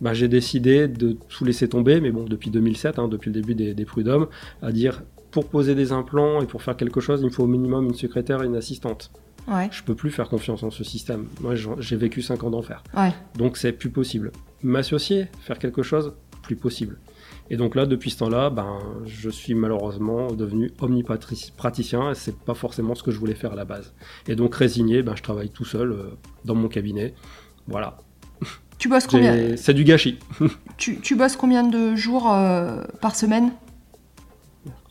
bah, j'ai décidé de tout laisser tomber, mais bon, depuis 2007, hein, depuis le début des, des prud'hommes, à dire pour poser des implants et pour faire quelque chose, il me faut au minimum une secrétaire et une assistante. Ouais. Je peux plus faire confiance en ce système. Moi, j'ai vécu 5 ans d'enfer. Donc, c'est plus possible. M'associer, faire quelque chose, plus possible. Et donc là, depuis ce temps-là, ben, je suis malheureusement devenu omnipraticien et c'est pas forcément ce que je voulais faire à la base. Et donc résigné, ben, je travaille tout seul euh, dans mon cabinet. Voilà. <laughs> Tu bosses combien C'est du gâchis. <laughs> tu, tu, bosses combien de jours euh, par semaine?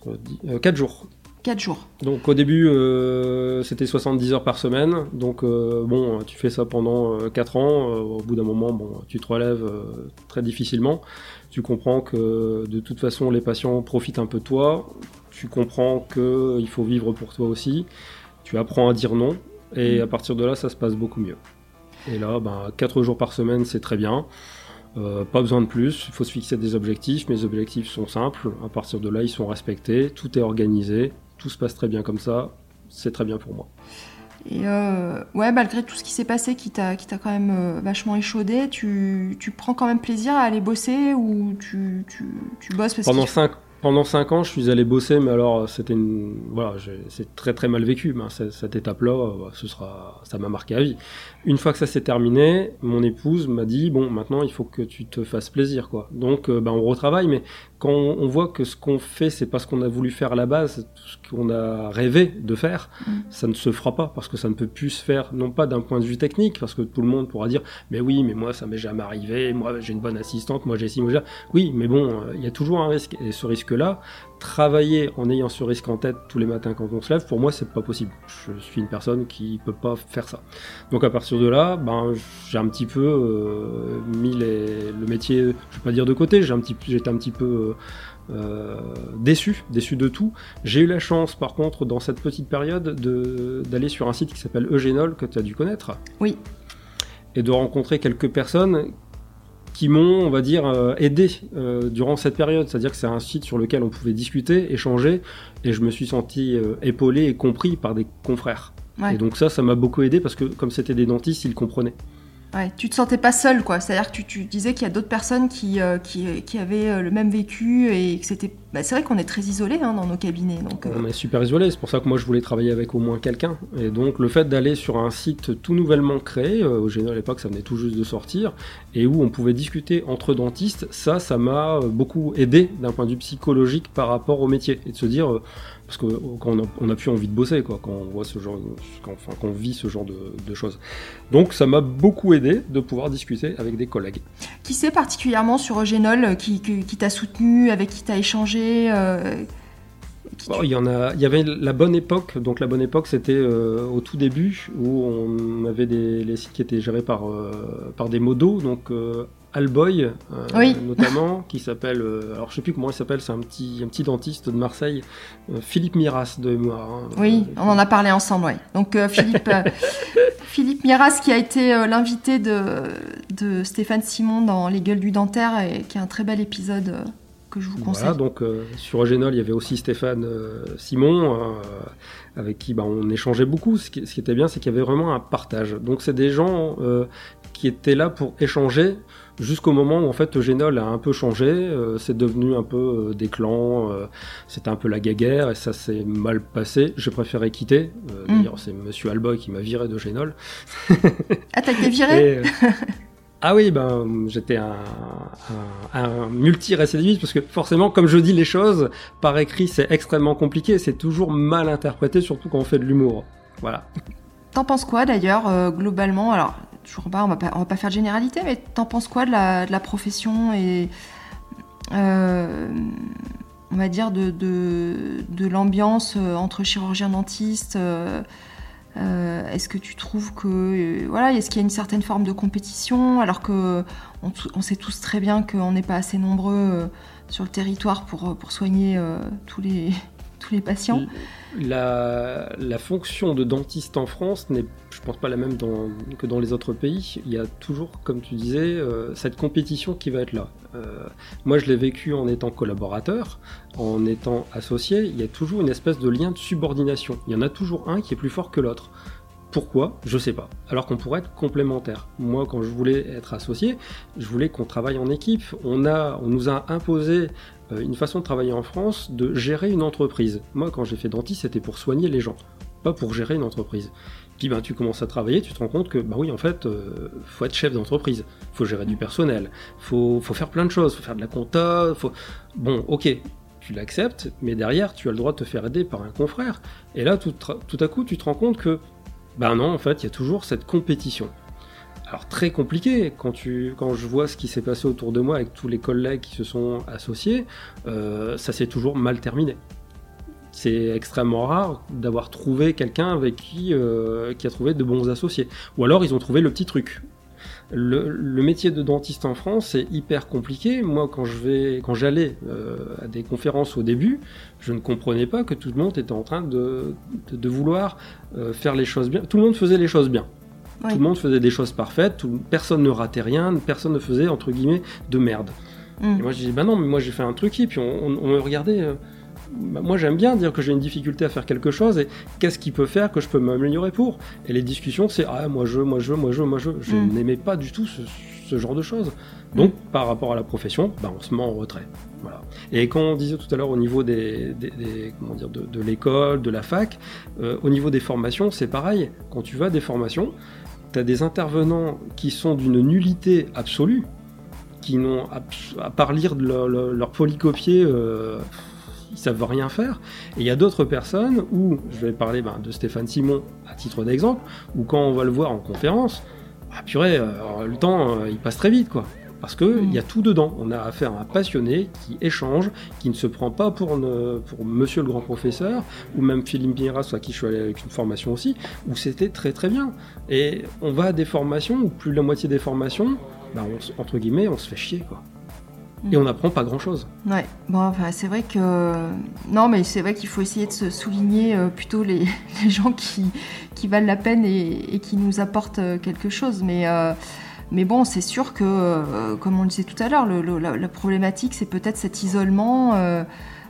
4 euh, jours. 4 jours. Donc au début, euh, c'était 70 heures par semaine. Donc euh, bon, tu fais ça pendant 4 euh, ans. au bout d'un moment, bon, tu te relèves très difficilement. Tu comprends que de toute façon, les patients profitent un peu de toi. Tu comprends qu'il faut vivre pour toi aussi. Tu apprends à dire non. Et mm. à partir de là, ça se passe beaucoup mieux. Et là, ben, 4 jours par semaine, c'est très bien. pas besoin de plus, il faut se fixer des objectifs. Mes objectifs sont simples. À partir de là, ils sont respectés. Tout est organisé tout se passe très bien comme ça, c'est très bien pour moi. Et euh, ouais, malgré tout ce qui s'est passé qui t'a quand même euh, vachement échaudé, tu, tu, prends quand même plaisir à aller bosser ou tu, tu, tu bosses parce Pendant 5 pendant 5 ans, je suis allé bosser, mais alors c'était une, voilà, c'est très très mal vécu. Ben, cette, étape-là, euh, ce sera, ça m'a marqué à vie. Une fois que ça s'est terminé, mon épouse m'a dit bon, maintenant il faut que tu te fasses plaisir, quoi. Donc, ben, on retravaille, mais quand on, voit que ce qu'on fait, c'est pas ce qu'on a voulu faire à la base, ce qu'on a rêvé de faire, mm. ça ne se fera pas parce que ça ne peut plus se faire, non pas d'un point de vue technique, parce que tout le monde pourra dire mais oui, mais moi ça m'est jamais arrivé, moi j'ai une bonne assistante, moi j'ai si, moi Oui, mais bon, euh, il y a toujours un risque et ce risque que là, travailler en ayant ce risque en tête tous les matins quand on se lève, pour moi, c'est pas possible. Je suis une personne qui peut pas faire ça. Donc à partir de là, ben, j'ai un petit peu euh, mis le métier, je vais pas dire de côté, j'ai un petit, j'étais un petit peu euh, déçu, déçu de tout. J'ai eu la chance, par contre, dans cette petite période, d'aller sur un site qui s'appelle Eugénol, que tu as dû connaître. Oui. Et de rencontrer quelques personnes qui m'ont, on va dire, euh, aidé euh, durant cette période. C'est-à-dire que c'est un site sur lequel on pouvait discuter, échanger, et je me suis senti épaulé et compris par des confrères. Et donc ça, ça m'a beaucoup aidé parce que comme c'était des dentistes, ils comprenaient. Ouais, tu te sentais pas seul, quoi. C'est-à-dire que tu, disais qu'il y a d'autres personnes qui, euh, avaient euh, le même vécu et que c'était. Bah, c'est vrai qu'on est très isolé hein, dans nos cabinets. Donc, euh. On est super isolé, c'est pour ça que moi je voulais travailler avec au moins quelqu'un. Et donc le fait d'aller sur un site tout nouvellement créé, au général à l'époque ça venait tout juste de sortir, et où on pouvait discuter entre dentistes, ça, ça m'a beaucoup aidé d'un point de vue psychologique par rapport au métier. Et de se dire parce que quand on a, plus envie de bosser, quoi, quand on voit ce genre, quand, enfin, quand on vit ce genre de, choses. Donc ça m'a beaucoup aidé de pouvoir discuter avec des collègues. Qui c'est particulièrement sur Eugénol euh, qui, qui, t'a soutenu, avec qui t'as échangé euh, il y en a, il y avait la bonne époque. Donc la bonne époque, c'était euh, au tout début où on avait des les sites qui étaient gérés par par des modos, donc Alboy, euh, notamment, qui s'appelle, euh, alors je sais plus comment il s'appelle, c'est un petit, un petit dentiste de Marseille, euh, Philippe Miras de mémoire. Hein. oui, on en a parlé ensemble, oui. Donc Philippe, <laughs> Philippe Miras qui a été l'invité de, de Stéphane Simon dans Les Gueules du Dentaire et qui est un très bel épisode que je vous conseille. Voilà, donc sur Agénol, il y avait aussi Stéphane Simon, avec qui bah, on échangeait beaucoup. Ce qui, ce qui était bien, c'est qu'il y avait vraiment un partage. Donc c'est des gens qui étaient là pour échanger jusqu'au moment où en fait Eugénol a un peu changé, euh, c'est devenu un peu euh, des clans, euh, c'était un peu la guéguerre et ça s'est mal passé. J'ai préféré quitter. Mm. D'ailleurs, c'est Monsieur Alboy qui m'a viré d'Eugénol. ah, t'as été viré Ah oui, ben j'étais un, un, multi-récidiviste parce que forcément, comme je dis les choses, par écrit c'est extrêmement compliqué, c'est toujours mal interprété, surtout quand on fait de l'humour. Voilà. T'en penses quoi d'ailleurs globalement? Alors toujours on va pas, on va pas faire de généralité, mais t'en penses quoi de la, profession et euh, on va dire de, l'ambiance euh, entre chirurgiens dentistes euh, Est-ce que tu trouves que voilà, est-ce qu'il y a une certaine forme de compétition alors que on, sait tous très bien qu'on n'est pas assez nombreux sur le territoire pour, soigner <laughs> tous les patients la, fonction de dentiste en France n'est, je pense pas la même que dans les autres pays. Il y a toujours, comme tu disais, euh, cette compétition qui va être là. Euh, moi, je l'ai vécu en étant collaborateur, en étant associé. Il y a toujours une espèce de lien de subordination. Il y en a toujours un qui est plus fort que l'autre. Pourquoi? Je sais pas. Alors qu'on pourrait être complémentaire. Moi, quand je voulais être associé, je voulais qu'on travaille en équipe. On a, on nous a imposé une façon de travailler en France, de gérer une entreprise. Moi, quand j'ai fait dentiste, c'était pour soigner les gens, pas pour gérer une entreprise. Puis ben, tu commences à travailler, tu te rends compte que bah oui, en fait, euh, faut être chef d'entreprise, faut gérer du personnel, faut, faut faire plein de choses, faut faire de la compta, faut... Bon, ok, tu l'acceptes, mais derrière, tu as le droit de te faire aider par un confrère. Et là, tout, tout à coup, tu te rends compte que, ben non, en fait, il y a toujours cette compétition alors très compliqué quand tu quand je vois ce qui s'est passé autour de moi avec tous les collègues qui se sont associés, euh, ça s'est toujours mal terminé. C'est extrêmement rare d'avoir trouvé quelqu'un avec qui euh, qui a trouvé de bons associés. Ou alors ils ont trouvé le petit truc. Le, métier de dentiste en France c'est hyper compliqué. Moi, quand j'allais euh, à des conférences au début, je ne comprenais pas que tout le monde était en train de vouloir faire les choses bien. Tout le monde faisait les choses bien. Tout le monde faisait des choses parfaites, personne ne ratait rien, personne ne faisait, entre guillemets, de merde. Mm. Et moi, je disais, bah non, mais moi j'ai fait un truc, et puis on, me regardait. Euh, bah, moi j'aime bien dire que j'ai une difficulté à faire quelque chose et qu'est-ce qui peut faire que je peux m'améliorer pour? Et les discussions c'est ah moi je, moi je, moi je, moi je. Je mm. n'aimais pas du tout ce, genre de choses. Donc par rapport à la profession, bah, on se met en retrait. Voilà. Et quand on disait tout à l'heure au niveau des, comment dire, de, l'école, de la fac, euh, au niveau des formations c'est pareil. Quand tu vas à des formations, tu as des intervenants qui sont d'une nullité absolue, qui n'ont, à part lire leur, polycopier, euh, ils savent rien faire. Et il y a d'autres personnes où, je vais parler ben, de Stéphane Simon à titre d'exemple, où quand on va le voir en conférence, ah purée, euh, le temps, euh, il passe très vite, quoi. Parce qu'il il y a tout dedans. On a affaire à un passionné qui échange, qui ne se prend pas pour, pour monsieur le grand professeur, ou même Philippe Pinera, à qui je suis allé avec une formation aussi, où c'était très très bien. Et on va à des formations, où plus de la moitié des formations, bah, entre guillemets, on se fait chier, quoi. Et on n'apprend pas grand-chose. Ouais, bon, enfin, c'est vrai que... Non, mais c'est vrai qu'il faut essayer de se souligner euh, plutôt les, <laughs> les, gens qui, qui valent la peine et, et qui nous apportent euh, quelque chose. Mais... Euh, mais bon, c'est sûr que, euh, comme on le disait tout à l'heure, la, problématique, c'est peut-être cet isolement. Euh,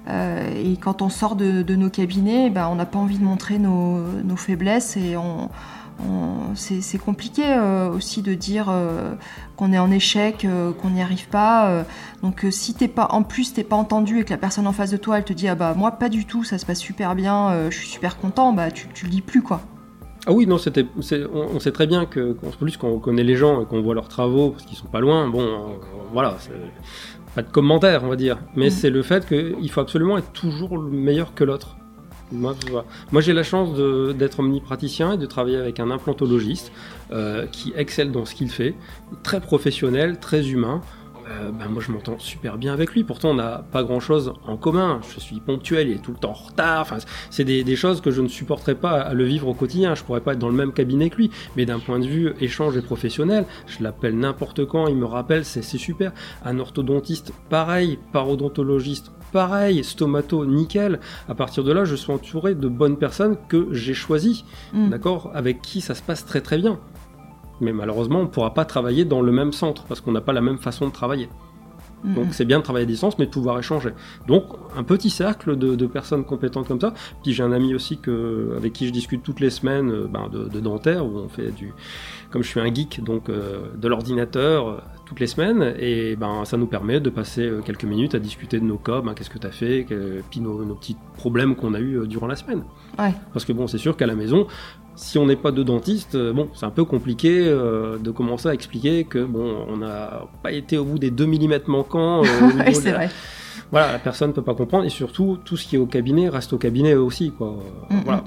euh, et quand on sort de, nos cabinets, ben, on n'a pas envie de montrer nos, faiblesses et c'est compliqué aussi de dire qu'on est en échec, qu'on n'y arrive pas. donc si t'es pas, en plus t'es pas entendu et que la personne en face de toi elle te dit ah bah moi pas du tout, ça se passe super bien, je suis super content, bah tu, tu le dis plus quoi. Ah oui, non, c'était, on, sait très bien que, plus quand on connaît les gens et qu'on voit leurs travaux, parce qu'ils sont pas loin, bon, euh, voilà, pas de commentaires, on va dire. Mais mm. c'est le fait qu'il faut absolument être toujours le meilleur que l'autre. Moi, Moi j'ai la chance d'être omnipraticien et de travailler avec un implantologiste euh, qui excelle dans ce qu'il fait, très professionnel, très humain. Euh, bah, moi je m'entends super bien avec lui. Pourtant on n'a pas grand chose en commun. Je suis ponctuel, il est tout le temps en retard. Enfin, c'est des, choses que je ne supporterais pas à le vivre au quotidien. Je pourrais pas être dans le même cabinet que lui. Mais d'un point de vue échange et professionnel, je l'appelle n'importe quand, il me rappelle, c'est super. Un orthodontiste, pareil. Parodontologiste, pareil. Stomato, nickel. À partir de là, je suis entouré de bonnes personnes que j'ai choisies, mm. d'accord, avec qui ça se passe très très bien mais malheureusement, on ne pourra pas travailler dans le même centre parce qu'on n'a pas la même façon de travailler. Donc c'est bien de travailler à distance, mais de pouvoir échanger. Donc un petit cercle de, personnes compétentes comme ça. Puis j'ai un ami aussi que, avec qui je discute toutes les semaines euh, ben, de, dentaire, où on fait du, comme je suis un geek, donc euh, de l'ordinateur toutes les semaines, et ben ça nous permet de passer quelques minutes à discuter de nos cas, ben, qu'est-ce que tu as fait, puis nos, nos, petits problèmes qu'on a eu durant la semaine. Ouais. Parce que bon, c'est sûr qu'à la maison, si on n'est pas de dentiste, euh, bon, c'est un peu compliqué euh, de commencer à expliquer que bon, on n'a pas été au bout des 2 mm manquants. Euh, <laughs> c'est vrai. Voilà, la personne ne peut pas comprendre et surtout tout ce qui est au cabinet reste au cabinet aussi, quoi. Voilà.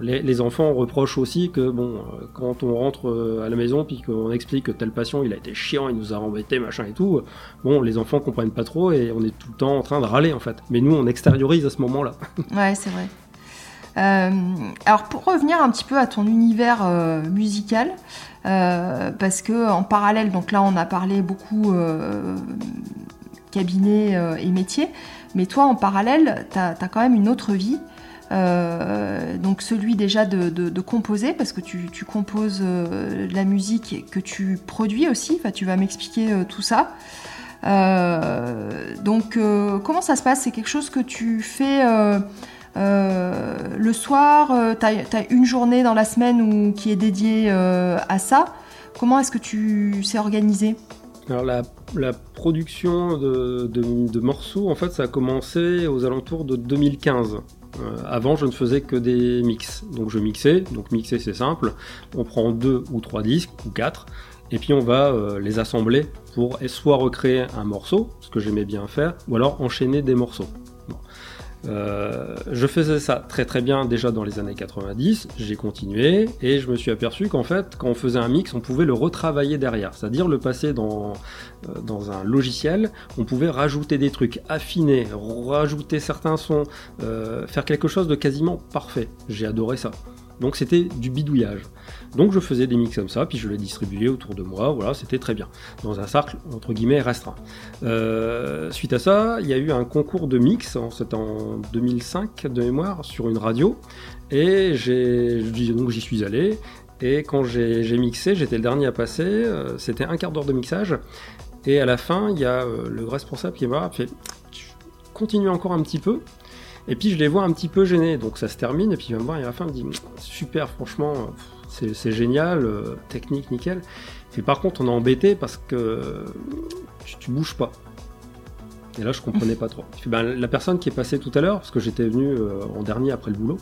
Les, enfants reprochent aussi que bon, quand on rentre à la maison puis qu'on explique que tel patient il a été chiant, il nous a embêté, machin et tout, bon, les enfants comprennent pas trop et on est tout le temps en train de râler en fait. Mais nous, on extériorise à ce moment-là. <laughs> Ouais, c'est vrai. Euh, alors pour revenir un petit peu à ton univers euh, musical, euh, parce que en parallèle, donc là on a parlé beaucoup cabinet et métier, mais toi en parallèle, tu as, quand même une autre vie. Donc celui déjà de, composer parce que tu, composes de la musique que tu produis aussi, enfin, tu vas m'expliquer tout ça. donc comment ça se passe? C'est quelque chose que tu fais euh, le soir, euh, tu as, une journée dans la semaine qui est dédiée euh, à ça. Comment est-ce que tu sais organisé alors la, production de, morceaux, en fait, ça a commencé aux alentours de 2015. Avant, je ne faisais que des mix. Donc je mixais. Donc mixer, c'est simple. On prend deux ou trois disques ou quatre, et puis on va les assembler pour soit recréer un morceau, ce que j'aimais bien faire, ou alors enchaîner des morceaux. Euh, je faisais ça très très bien déjà dans les années 90, j'ai continué et je me suis aperçu qu'en fait quand on faisait un mix on pouvait le retravailler derrière, c'est-à-dire le passer dans, euh, un logiciel, on pouvait rajouter des trucs, affiner, rajouter certains sons, euh, faire quelque chose de quasiment parfait. J'ai adoré ça. Donc c'était du bidouillage. Donc je faisais des mix comme ça, puis je les distribuais autour de moi, voilà, c'était très bien. Dans un cercle, entre guillemets, restreint. Euh, suite à ça, il y a eu un concours de mix, c'était en 2005 de mémoire, sur une radio, et donc j'y suis allé, et quand j'ai mixé, j'étais le dernier à passer, euh, c'était un quart d'heure de mixage, et à la fin, il y a euh, le responsable qui là, fait continue encore un petit peu, et puis je les vois un petit peu gênés, donc ça se termine, et puis il va me voir, et à la fin, il me dit Super, franchement, c'est génial, euh, technique, nickel. Et par contre, on est embêté parce que tu, bouges pas. Et là, je comprenais pas trop. Ben, la personne qui est passée tout à l'heure, parce que j'étais venu euh, en dernier après le boulot,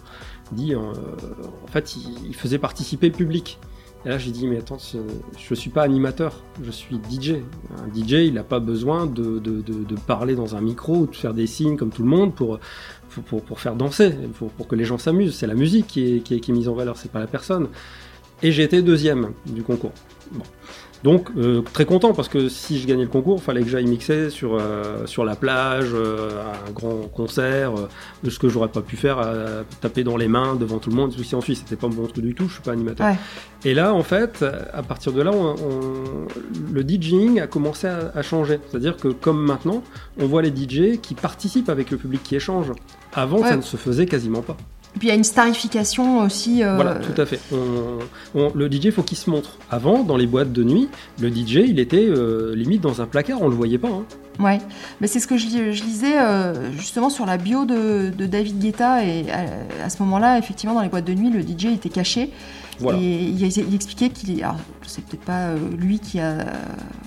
dit euh, en fait, il, faisait participer public. Et là, j'ai dit, mais attends, je suis pas animateur, je suis DJ. Un DJ, il n'a pas besoin de, parler dans un micro ou de faire des signes comme tout le monde pour, pour, faire danser, pour, pour, que les gens s'amusent. C'est la musique qui est, qui, est, mise en valeur, c'est pas la personne. Et j'ai été deuxième du concours. Donc euh, très content parce que si je gagnais le concours, il fallait que j'aille mixer sur, euh, sur la plage, euh, à un grand concert, euh, ce que j'aurais pas pu faire, euh, taper dans les mains devant tout le monde, aussi en Suisse, c'était pas mon truc du tout, je suis pas animateur. Ouais. Et là, en fait, à partir de là, on, on- le DJing a commencé à, à changer. C'est-à-dire que comme maintenant, on voit les DJ qui participent avec le public, qui échangent. Avant, Ouais. ça ne se faisait quasiment pas. Et puis il y a une starification aussi. euh, Voilà, tout à fait. On- on- le DJ, faut qu'il se montre. Avant, dans les boîtes de nuit, le DJ, il était euh, limite dans un placard, on le voyait pas. hein. Ouais, mais c'est ce que je, je lisais euh, justement sur la bio de, de David Guetta et à, à ce moment-là, effectivement, dans les boîtes de nuit, le DJ était caché Voilà. et il, il expliquait qu'il, alors c'est peut-être pas euh, lui qui a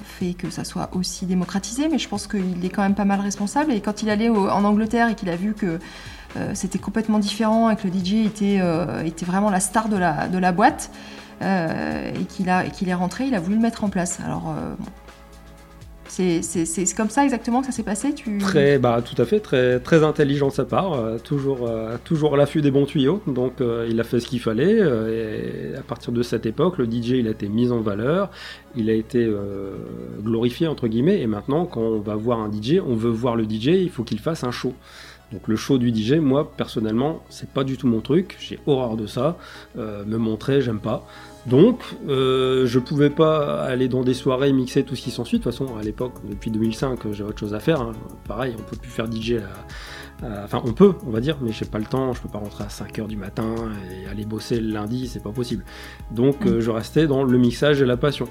fait que ça soit aussi démocratisé, mais je pense qu'il est quand même pas mal responsable. Et quand il allait au- en Angleterre et qu'il a vu que euh, c'était complètement différent et que le DJ était, euh, était vraiment la star de la, de la boîte euh, et qu'il qu'il est rentré, il a voulu le mettre en place. Alors euh, c'est comme ça exactement que ça s'est passé tu... Très, bah, tout à fait, très, très intelligent de sa part, euh, toujours, euh, toujours à l'affût des bons tuyaux. Donc, euh, il a fait ce qu'il fallait. euh, à partir de cette époque, le DJ, il a été mis en valeur, il a été euh, glorifié entre guillemets. Et maintenant, quand on va voir un DJ, on veut voir le DJ, il faut qu'il fasse un show. Donc le show du DJ, moi personnellement, c'est pas du tout mon truc. J'ai horreur de ça. Euh, me montrer, j'aime pas. Donc, euh, je pouvais pas aller dans des soirées mixer tout ce qui s'ensuit. De toute façon, à l'époque, depuis 2005, j'ai autre chose à faire. hein. Pareil, on peut plus faire DJ. à- Enfin, on peut, on va dire, mais j'ai pas le temps. Je peux pas rentrer à 5h du matin et aller bosser le lundi, c'est pas possible. Donc, euh, je restais dans le mixage et la passion.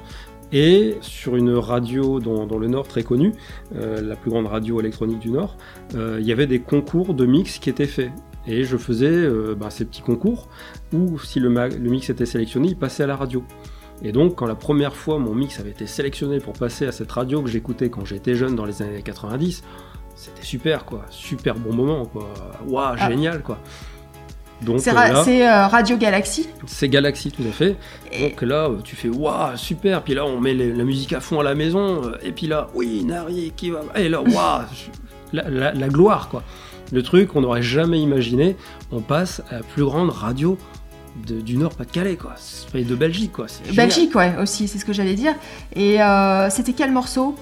Et sur une radio dans, dans le Nord très connue, euh, la plus grande radio électronique du Nord, euh, il y avait des concours de mix qui étaient faits. Et je faisais euh, bah, ces petits concours où, si le mix était sélectionné, il passait à la radio. Et donc, quand la première fois mon mix avait été sélectionné pour passer à cette radio que j'écoutais quand j'étais jeune dans les années 90, c'était super, quoi. Super bon moment, quoi. Waouh, Ah. génial, quoi. Donc C'est euh, ra- là, c'est, Radio Galaxy. c'est Galaxy, tout à fait. Et- Donc là, euh, tu fais waouh, super. Puis là, on met les- la musique à fond à la maison. Et puis là, oui, Nari qui va. Et là, waouh, <laughs> la, la- la gloire, quoi. Le truc qu'on n'aurait jamais imaginé. On passe à la plus grande radio de- du Nord-Pas-de-Calais, quoi. Et de Belgique, quoi. Belgique, ouais, aussi, c'est ce que j'allais dire. Et euh, c'était quel morceau?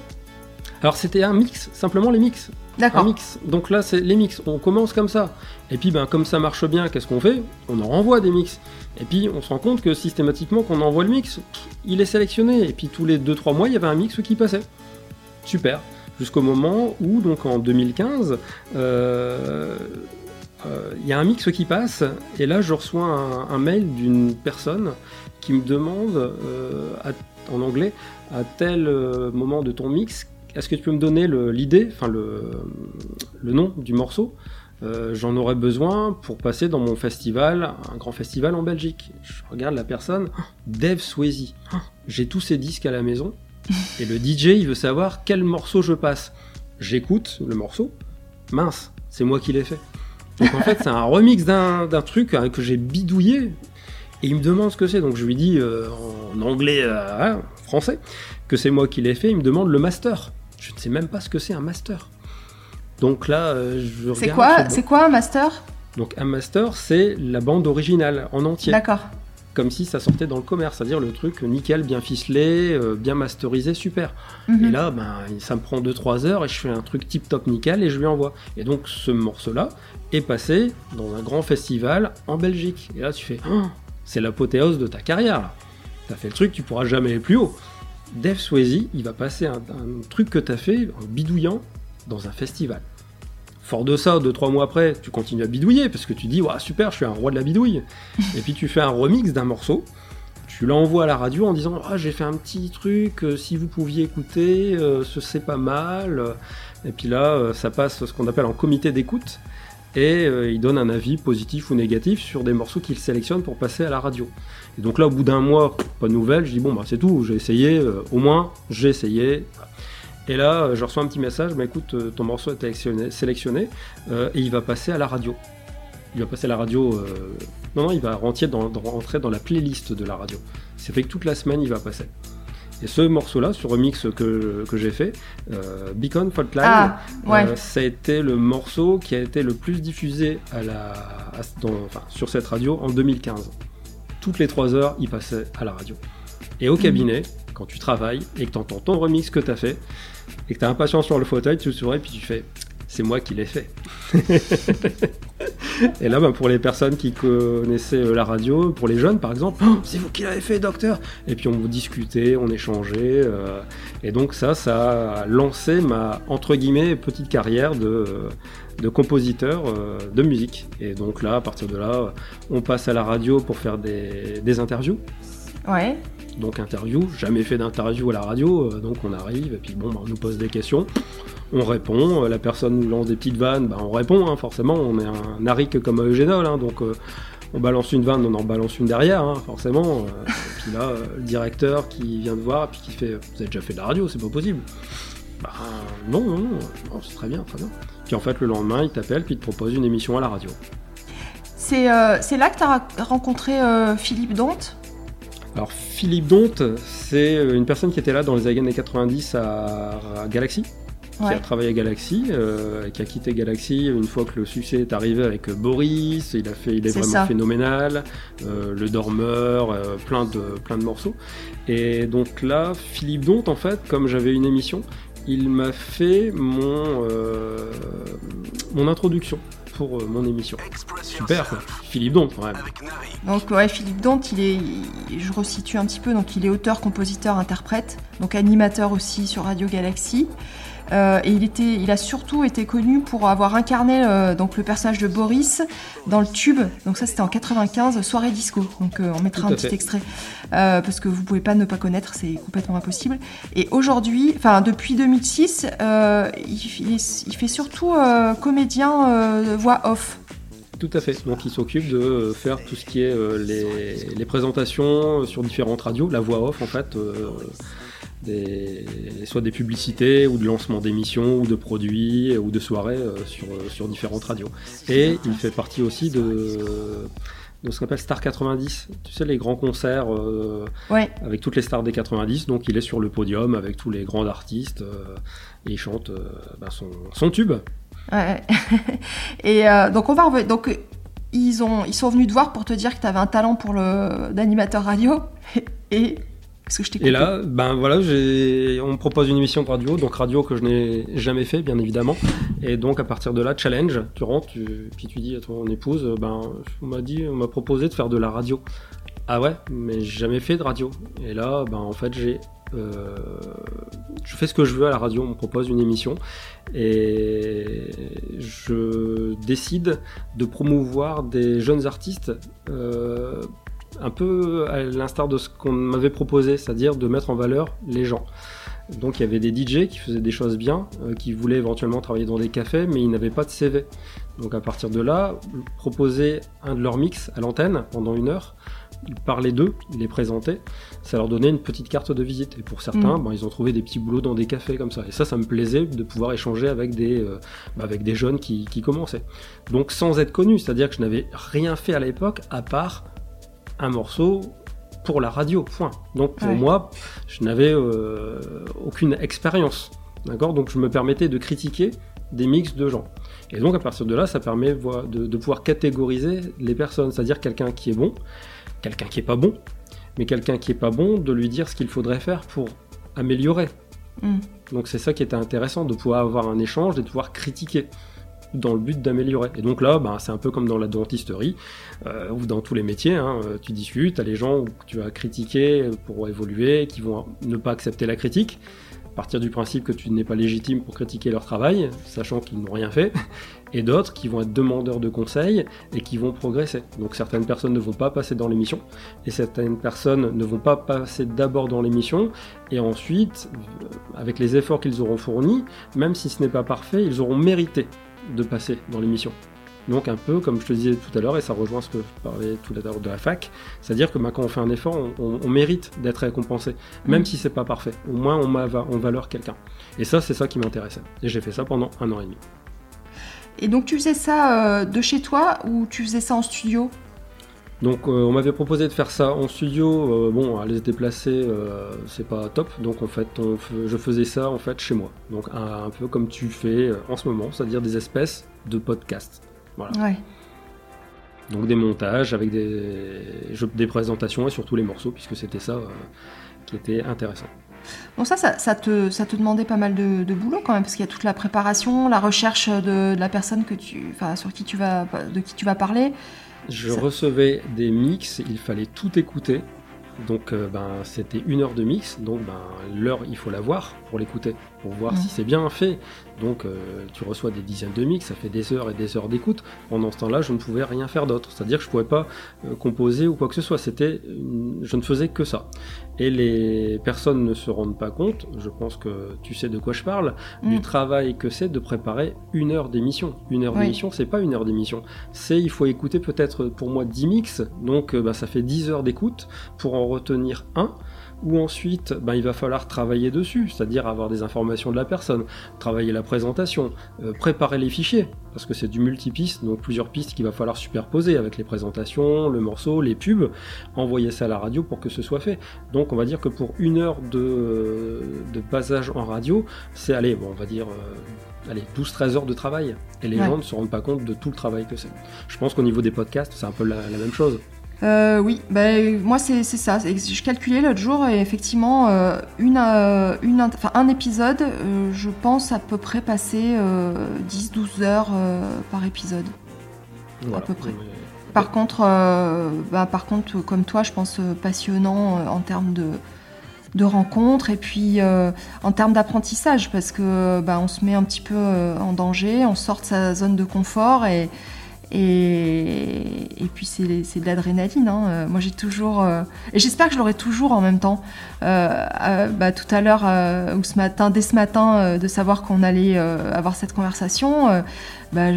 Alors c'était un mix, simplement les mix. Un D'accord. mix. Donc là, c'est les mix. On commence comme ça. Et puis, ben, comme ça marche bien, qu'est-ce qu'on fait? On en renvoie des mix. Et puis, on se rend compte que systématiquement, quand on envoie le mix, il est sélectionné. Et puis, tous les 2-3 mois, il y avait un mix qui passait. Super. Jusqu'au moment où, donc en 2015, euh, euh, il y a un mix qui passe. Et là, je reçois un, un mail d'une personne qui me demande, euh, à- en anglais, à tel euh, moment de ton mix, est-ce que tu peux me donner l'idée, enfin le, le nom du morceau? Euh, J'en aurais besoin pour passer dans mon festival, un grand festival en Belgique. Je regarde la personne, Dave Swayze. J'ai tous ces disques à la maison <laughs> et le DJ il veut savoir quel morceau je passe. J'écoute le morceau, mince, c'est moi qui l'ai fait. Donc en fait c'est un remix d'un d'un truc hein, que j'ai bidouillé et il me demande ce que c'est. Donc je lui dis euh, en anglais, euh, hein, français, que c'est moi qui l'ai fait. Il me demande le master. Je ne sais même pas ce que c'est un master. Donc là, euh, je regarde. C'est quoi, c'est quoi un master? Donc un master, c'est la bande originale en entier, D'accord. comme si ça sortait dans le commerce, c'est-à-dire le truc nickel, bien ficelé, euh, bien masterisé, super. Mhm. Et là, ben, ça me prend 2-3 heures et je fais un truc tip-top nickel et je lui envoie. Et donc ce morceau-là est passé dans un grand festival en Belgique. Et là, tu fais, Oh, c'est l'apothéose de ta carrière. là. T'as fait le truc, tu pourras jamais aller plus haut. Dave Swayze, il va passer un, un truc que t'as fait en bidouillant dans un festival. Fort de ça, deux trois mois après, tu continues à bidouiller parce que tu dis, ouais, super, je suis un roi de la bidouille. <laughs> et puis tu fais un remix d'un morceau, tu l'envoies à la radio en disant, ah, j'ai fait un petit truc, euh, si vous pouviez écouter, euh, ce c'est pas mal. Et puis là, euh, ça passe ce qu'on appelle en comité d'écoute et euh, il donne un avis positif ou négatif sur des morceaux qu'il sélectionne pour passer à la radio. Et donc là, au bout d'un mois, pas de nouvelles, je dis bon bah c'est tout, j'ai essayé, euh, au moins j'ai essayé. Et là, euh, je reçois un petit message, bah écoute, ton morceau est sélectionné, sélectionné et il va passer à la radio. Il va passer à la radio. Non, non, il va rentrer dans, dans- rentrer dans la playlist de la radio. C'est fait que toute la semaine, il va passer. Et ce morceau-là, ce remix que, que j'ai fait, euh, Beacon Fault Line, Ah, ouais. euh, ça a été le morceau qui a été le plus diffusé à la, à- dans- enfin, sur cette radio en 2015. Toutes les 3 heures, il passait à la radio. Et au cabinet, quand tu travailles et que tu entends ton remix que tu as fait et que tu as impatience sur le fauteuil, tu te souris puis tu fais c'est moi qui l'ai fait. <laughs> et là, ben, pour les personnes qui connaissaient euh, la radio, pour les jeunes par exemple, oh, c'est vous qui l'avez fait, docteur Et puis on discutait, on échangeait. Euh, et donc ça, ça a lancé ma, entre guillemets, petite carrière de, de compositeur euh, de musique. Et donc là, à partir de là, on passe à la radio pour faire des, des interviews. Ouais. Donc interview, jamais fait d'interview à la radio, donc on arrive et puis bon, ben, on nous pose des questions on répond, euh, la personne nous lance des petites vannes, bah, on répond, hein, forcément, on est un aric comme Eugénol, hein, donc euh, on balance une vanne, on en balance une derrière, hein, forcément. Euh, et puis là, le directeur qui vient de voir, puis qui fait Vous avez déjà fait de la radio, c'est pas possible. Bah non, non, non, c'est très bien, très bien. Puis en fait, le lendemain, il t'appelle, puis il te propose une émission à la radio. C'est là que tu as rencontré Philippe Donte alors Philippe Donte, c'est une personne qui était là dans les années 90 à Galaxy qui a travaillé à Galaxy, euh, qui a quitté Galaxy une fois que le succès est arrivé avec Boris. Il a fait, il est, vraiment phénoménal. Euh, le Dormeur, euh, plein de plein de morceaux. Et donc là, Philippe Dont, en fait, comme j'avais une émission, il m'a fait mon mon introduction pour mon émission. Super, Philippe Dont, ouais. Donc ouais, Philippe Dont, il est, je resitue un petit peu, donc il est auteur, compositeur, interprète, donc animateur aussi sur Radio Galaxy. Euh, et il, était, il a surtout été connu pour avoir incarné euh, donc le personnage de Boris dans le tube. Donc ça c'était en 95, Soirée Disco. Donc euh, on mettra un petit extrait parce que vous pouvez pas ne pas connaître, c'est complètement impossible. Et aujourd'hui, enfin depuis 2006, il, il, fait surtout comédien voix off. Tout à fait. Donc il s'occupe de faire tout ce qui est les, les, présentations sur différentes radios, la voix off en fait soit des publicités ou de lancement d'émissions ou de produits ou de soirées euh, sur, euh, sur différentes radios. Et il fait partie aussi de, de ce qu'on appelle Star 90, tu sais, les grands concerts euh, avec toutes les stars des 90. Donc il est sur le podium avec tous les grands artistes et il chante bah, son, son, tube. Ouais. <laughs> et donc on va donc ils ont ils sont venus te voir pour te dire que tu avais un talent pour le d'animateur radio <laughs> et et là, ben voilà, on me propose une émission de radio, donc radio que je n'ai jamais fait, bien évidemment. Et donc à partir de là, challenge, tu rentres, puis tu dis à ton épouse, ben on m'a dit, on m'a proposé de faire de la radio. Ah ouais, mais j'ai jamais fait de radio. Et là, ben en fait, j'ai euh, je fais ce que je veux à la radio, on me propose une émission et je décide de promouvoir des jeunes artistes euh, un peu à l'instar de ce qu'on m'avait proposé, c'est-à-dire de mettre en valeur les gens. Donc il y avait des DJ qui faisaient des choses bien, euh, qui voulaient éventuellement travailler dans des cafés, mais ils n'avaient pas de CV. Donc à partir de là, proposer un de leurs mix à l'antenne pendant une heure, parler d'eux, les présenter, ça leur donnait une petite carte de visite. Et pour certains, mm. ben, ils ont trouvé des petits boulots dans des cafés comme ça. Et ça, ça me plaisait de pouvoir échanger avec des, euh, ben, avec des jeunes qui, qui commençaient. Donc sans être connu, c'est-à-dire que je n'avais rien fait à l'époque à part un morceau pour la radio, point. Donc pour moi, je n'avais euh, aucune expérience. D'accord? Donc je me permettais de critiquer des mix de gens. Et donc à partir de là, ça permet de, pouvoir catégoriser les personnes, c'est-à-dire quelqu'un qui est bon, quelqu'un qui est pas bon, mais quelqu'un qui est pas bon, de lui dire ce qu'il faudrait faire pour améliorer. Mm. Donc c'est ça qui était intéressant, de pouvoir avoir un échange et de pouvoir critiquer dans le but d'améliorer. Et donc là, bah, c'est un peu comme dans la dentisterie euh, ou dans tous les métiers. Hein, euh, tu discutes, tu as les gens que tu vas critiquer pour évoluer, qui vont ne pas accepter la critique. Partir du principe que tu n'es pas légitime pour critiquer leur travail, sachant qu'ils n'ont rien fait, et d'autres qui vont être demandeurs de conseils et qui vont progresser. Donc certaines personnes ne vont pas passer dans l'émission, et certaines personnes ne vont pas passer d'abord dans l'émission, et ensuite, euh, avec les efforts qu'ils auront fournis, même si ce n'est pas parfait, ils auront mérité de passer dans l'émission. Donc un peu comme je te disais tout à l'heure, et ça rejoint ce que je parlais tout à l'heure de la fac, c'est-à-dire que bah, quand on fait un effort, on, mérite d'être récompensé, même mm. si c'est pas parfait. Au moins on met en valeur quelqu'un. Et ça, c'est ça qui m'intéressait. Et j'ai fait ça pendant un an et demi. Et donc tu faisais ça euh, de chez toi ou tu faisais ça en studio? Donc euh, on m'avait proposé de faire ça en studio, euh, bon aller se déplacer euh, c'est pas top, donc en fait je faisais ça en fait chez moi, donc un, peu comme tu fais en ce moment, c'est-à-dire des espèces de podcasts. Voilà. Donc des montages avec des, des présentations et surtout les morceaux puisque c'était ça qui était intéressant. Donc ça, ça, te, ça te demandait pas mal de, boulot quand même, parce qu'il y a toute la préparation, la recherche de, la personne que tu, sur qui tu vas, de qui tu vas parler. Je recevais des mix, il fallait tout écouter. Donc euh, ben, c'était une heure de mix, donc ben, l'heure il faut la voir pour l'écouter, pour voir si c'est bien fait. Donc euh, tu reçois des dizaines de mix, ça fait des heures et des heures d'écoute. Pendant ce temps-là, je ne pouvais rien faire d'autre, c'est-à-dire que je ne pouvais pas euh, composer ou quoi que ce soit. C'était, je ne faisais que ça. Et les personnes ne se rendent pas compte, je pense que tu sais de quoi je parle, du mm. travail que c'est de préparer une heure d'émission. Une heure d'émission, c'est pas une heure d'émission. C'est, il faut écouter peut-être pour moi 10 mix, donc ben, ça fait 10 heures d'écoute pour en retenir un ou ensuite ben, il va falloir travailler dessus, c'est-à-dire avoir des informations de la personne, travailler la présentation, euh, préparer les fichiers, parce que c'est du multipiste, donc plusieurs pistes qu'il va falloir superposer avec les présentations, le morceau, les pubs, envoyer ça à la radio pour que ce soit fait. Donc on va dire que pour une heure de, de passage en radio, c'est, allez, bon, on va dire... Euh, allez, 12-13 heures de travail. Et les gens ne se rendent pas compte de tout le travail que c'est. Je pense qu'au niveau des podcasts, c'est un peu la même chose. Euh, oui, ben, moi c'est ça. Je calculais l'autre jour et effectivement, euh, une, euh, une, un épisode, je pense à peu près passer 10-12 heures par épisode. À peu près. Par, contre, bah, par contre, comme toi, je pense passionnant en termes de, de rencontres et puis en termes d'apprentissage parce que bah, on se met un petit peu en danger, on sort de sa zone de confort et, et, puis c'est de l'adrénaline. Hein. Euh, moi j'ai toujours. Euh, et j'espère que je l'aurai toujours en même temps. Euh, bah, tout à l'heure, ou ce matin, dès ce matin, de savoir qu'on allait avoir cette conversation, bah,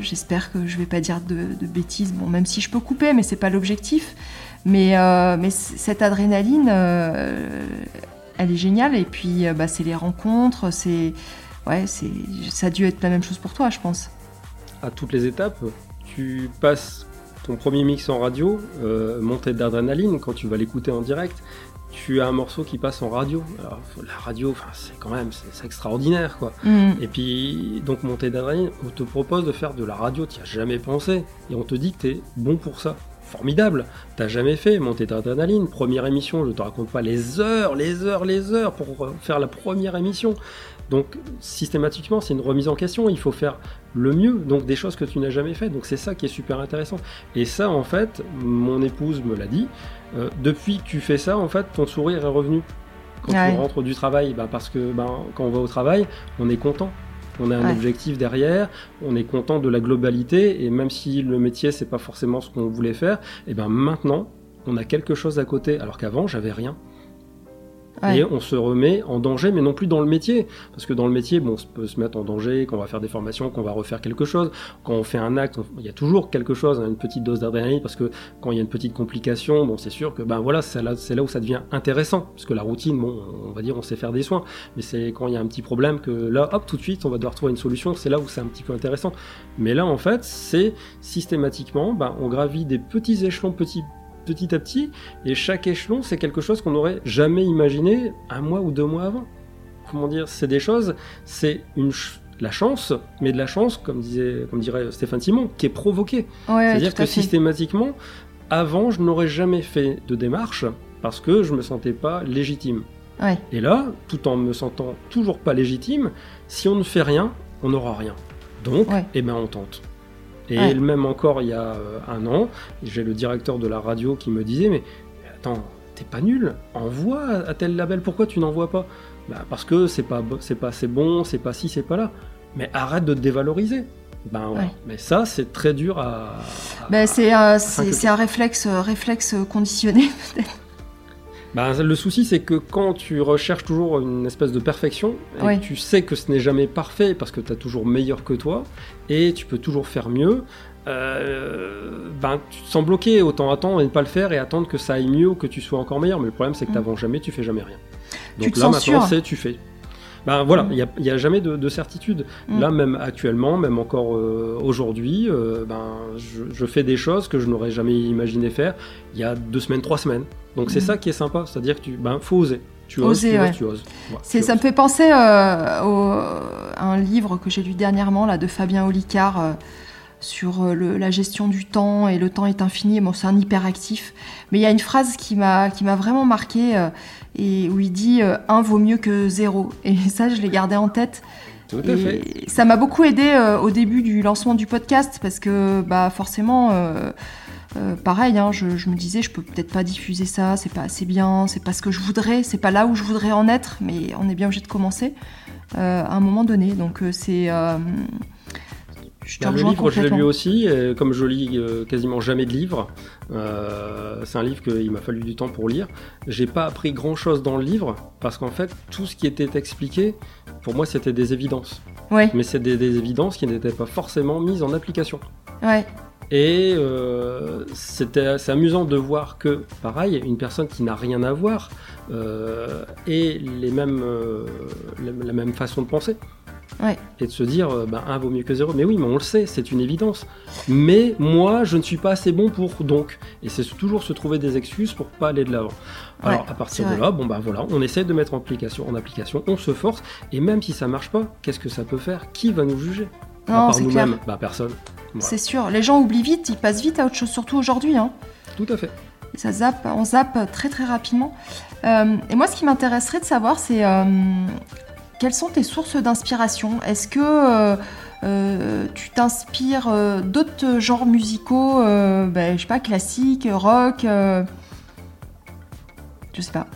j'espère que je vais pas dire de, bêtises. Bon, même si je peux couper, mais c'est pas l'objectif. Mais, mais cette adrénaline, elle est géniale. Et puis bah, c'est les rencontres. Ouais, ça a dû être la même chose pour toi, je pense à toutes les étapes. Tu passes ton premier mix en radio, euh, montée d'adrénaline, quand tu vas l'écouter en direct, tu as un morceau qui passe en radio. Alors, la radio, c'est quand même, c'est extraordinaire, quoi. Mm. Et puis, donc, montée d'adrénaline, on te propose de faire de la radio, tu as jamais pensé, et on te dit que tu es bon pour ça. Formidable, t'as jamais fait montée d'adrénaline, première émission, je te raconte pas les heures, les heures, les heures pour faire la première émission. Donc systématiquement, c'est une remise en question. Il faut faire le mieux, donc des choses que tu n'as jamais fait. Donc c'est ça qui est super intéressant. Et ça, en fait, mon épouse me l'a dit. Euh, depuis que tu fais ça, en fait, ton sourire est revenu quand tu rentres du travail. Bah, parce que bah, quand on va au travail, on est content. On a un objectif derrière, on est content de la globalité, et même si le métier c'est pas forcément ce qu'on voulait faire, et ben maintenant on a quelque chose à côté, alors qu'avant j'avais rien et on se remet en danger, mais non plus dans le métier. Parce que dans le métier, bon, on peut se mettre en danger, qu'on va faire des formations, qu'on va refaire quelque chose. Quand on fait un acte, il y a toujours quelque chose, hein, une petite dose d'adrénaline, parce que quand il y a une petite complication, bon, c'est sûr que ben voilà, c'est là, là, où ça devient intéressant. Parce que la routine, bon, on va dire, on sait faire des soins. Mais c'est quand il y a un petit problème que là, hop, tout de suite, on va devoir trouver une solution. C'est là où c'est un petit peu intéressant. Mais là, en fait, c'est systématiquement, ben, on gravit des petits échelons, petits petit à petit, et chaque échelon, c'est quelque chose qu'on n'aurait jamais imaginé un mois ou deux mois avant. Comment dire C'est des choses, c'est une la chance, mais de la chance, comme, disait, comme dirait Stéphane Simon, qui est provoquée. C'est-à-dire que systématiquement, avant, je n'aurais jamais fait de démarche parce que je me sentais pas légitime. Et là, tout en me sentant toujours pas légitime, si on ne fait rien, on n'aura rien. Donc, eh ben, on tente. Et même encore il y a euh, un an, j'ai le directeur de la radio qui me disait Mais attends, t'es pas nul, envoie à tel label, pourquoi tu n'envoies pas? Bah, Parce que c'est pas, c'est pas assez bon, c'est pas ci, c'est pas là. Mais arrête de te dévaloriser. Ben ouais. Mais ça, c'est très dur à. Ben, c'est un réflexe, réflexe conditionné, <laughs> peut-être. Bah, le souci, c'est que quand tu recherches toujours une espèce de perfection, et tu sais que ce n'est jamais parfait parce que tu as toujours meilleur que toi, et tu peux toujours faire mieux, euh, ben, tu te sens bloqué. Autant attendre et ne pas le faire et attendre que ça aille mieux ou que tu sois encore meilleur. Mais le problème, c'est que tu n'avances mm. jamais, tu fais jamais rien. Donc là, maintenant, c'est tu fais. Ben voilà, mm. il n'y a, jamais de, certitude. Mm. Là, même actuellement, même encore euh, aujourd'hui, euh, ben, je, fais des choses que je n'aurais jamais imaginé faire il y a deux semaines, trois semaines. Donc c'est mm. ça qui est sympa, c'est-à-dire que tu ben, faut oser. Tu oses, tu, oses, tu oses, ça me fait penser euh, à un livre que j'ai lu dernièrement là, de Fabien Olicard sur la gestion du temps et le temps est infini. Bon, c'est un hyperactif. Mais il y a une phrase qui m'a qui m'a vraiment marqué et où il dit un vaut mieux que zéro. Et <laughs> ça, je l'ai gardé en tête. Tout à fait. Ça m'a beaucoup aidé au début du lancement du podcast parce que bah forcément euh, pareil, hein, je, me disais, je peux peut-être pas diffuser ça, c'est pas assez bien, c'est pas ce que je voudrais, c'est pas là où je voudrais en être, mais on est bien obligé de commencer euh, à un moment donné. Donc euh, c'est. je te le livre, je l'ai lu aussi, comme je lis quasiment jamais de livres, c'est un livre qu'il m'a fallu du temps pour lire. J'ai pas appris grand chose dans le livre, parce qu'en fait, tout ce qui était expliqué, pour moi, c'était des évidences. Ouais. Mais c'est des, des, évidences qui n'étaient pas forcément mises en application. Ouais. Et euh, c'est amusant de voir que, pareil, une personne qui n'a rien à voir euh, ait les mêmes, euh, la, même façon de penser. Et de se dire, ben, un vaut mieux que zéro. Mais oui, mais on le sait, c'est une évidence. Mais moi, je ne suis pas assez bon pour donc. Et c'est toujours se trouver des excuses pour pas aller de l'avant. Alors, à partir de là, bon, ben voilà, on essaie de mettre en application, en application, on se force. Et même si ça marche pas, qu'est-ce que ça peut faire? Qui va nous juger? Non, À part nous-mêmes bah, Personne. C'est sûr. Les gens oublient vite, ils passent vite à autre chose, surtout aujourd'hui. Hein. Tout à fait. ça zappe, on zappe très très rapidement. Euh, et moi, ce qui m'intéresserait de savoir, c'est euh, quelles sont tes sources d'inspiration? Est-ce que euh, tu t'inspires d'autres genres musicaux, ben, je sais pas, classiques, rock Je sais pas.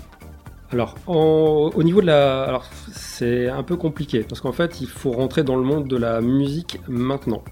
Alors, au niveau de la. Alors, c'est un peu compliqué, parce qu'en fait, il faut rentrer dans le monde de la musique maintenant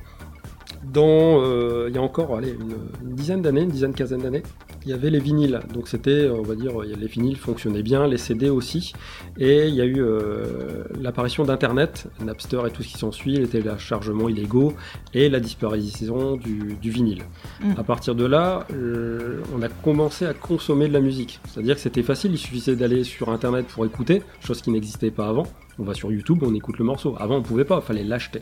dans, euh, il y a encore allez, une, dizaine d'années, une dizaine, quinzaine d'années, il y avait les vinyles. Donc c'était, on va dire, les vinyles fonctionnaient bien, les CD aussi. Et il y a eu euh, l'apparition d'Internet, Napster et tout ce qui s'ensuit, les téléchargements illégaux et la disparition du, vinyle. Mm. À partir de là, euh, on a commencé à consommer de la musique. C'est-à-dire que c'était facile, il suffisait d'aller sur Internet pour écouter, chose qui n'existait pas avant. On va sur YouTube, on écoute le morceau. Avant, on pouvait pas, il fallait l'acheter.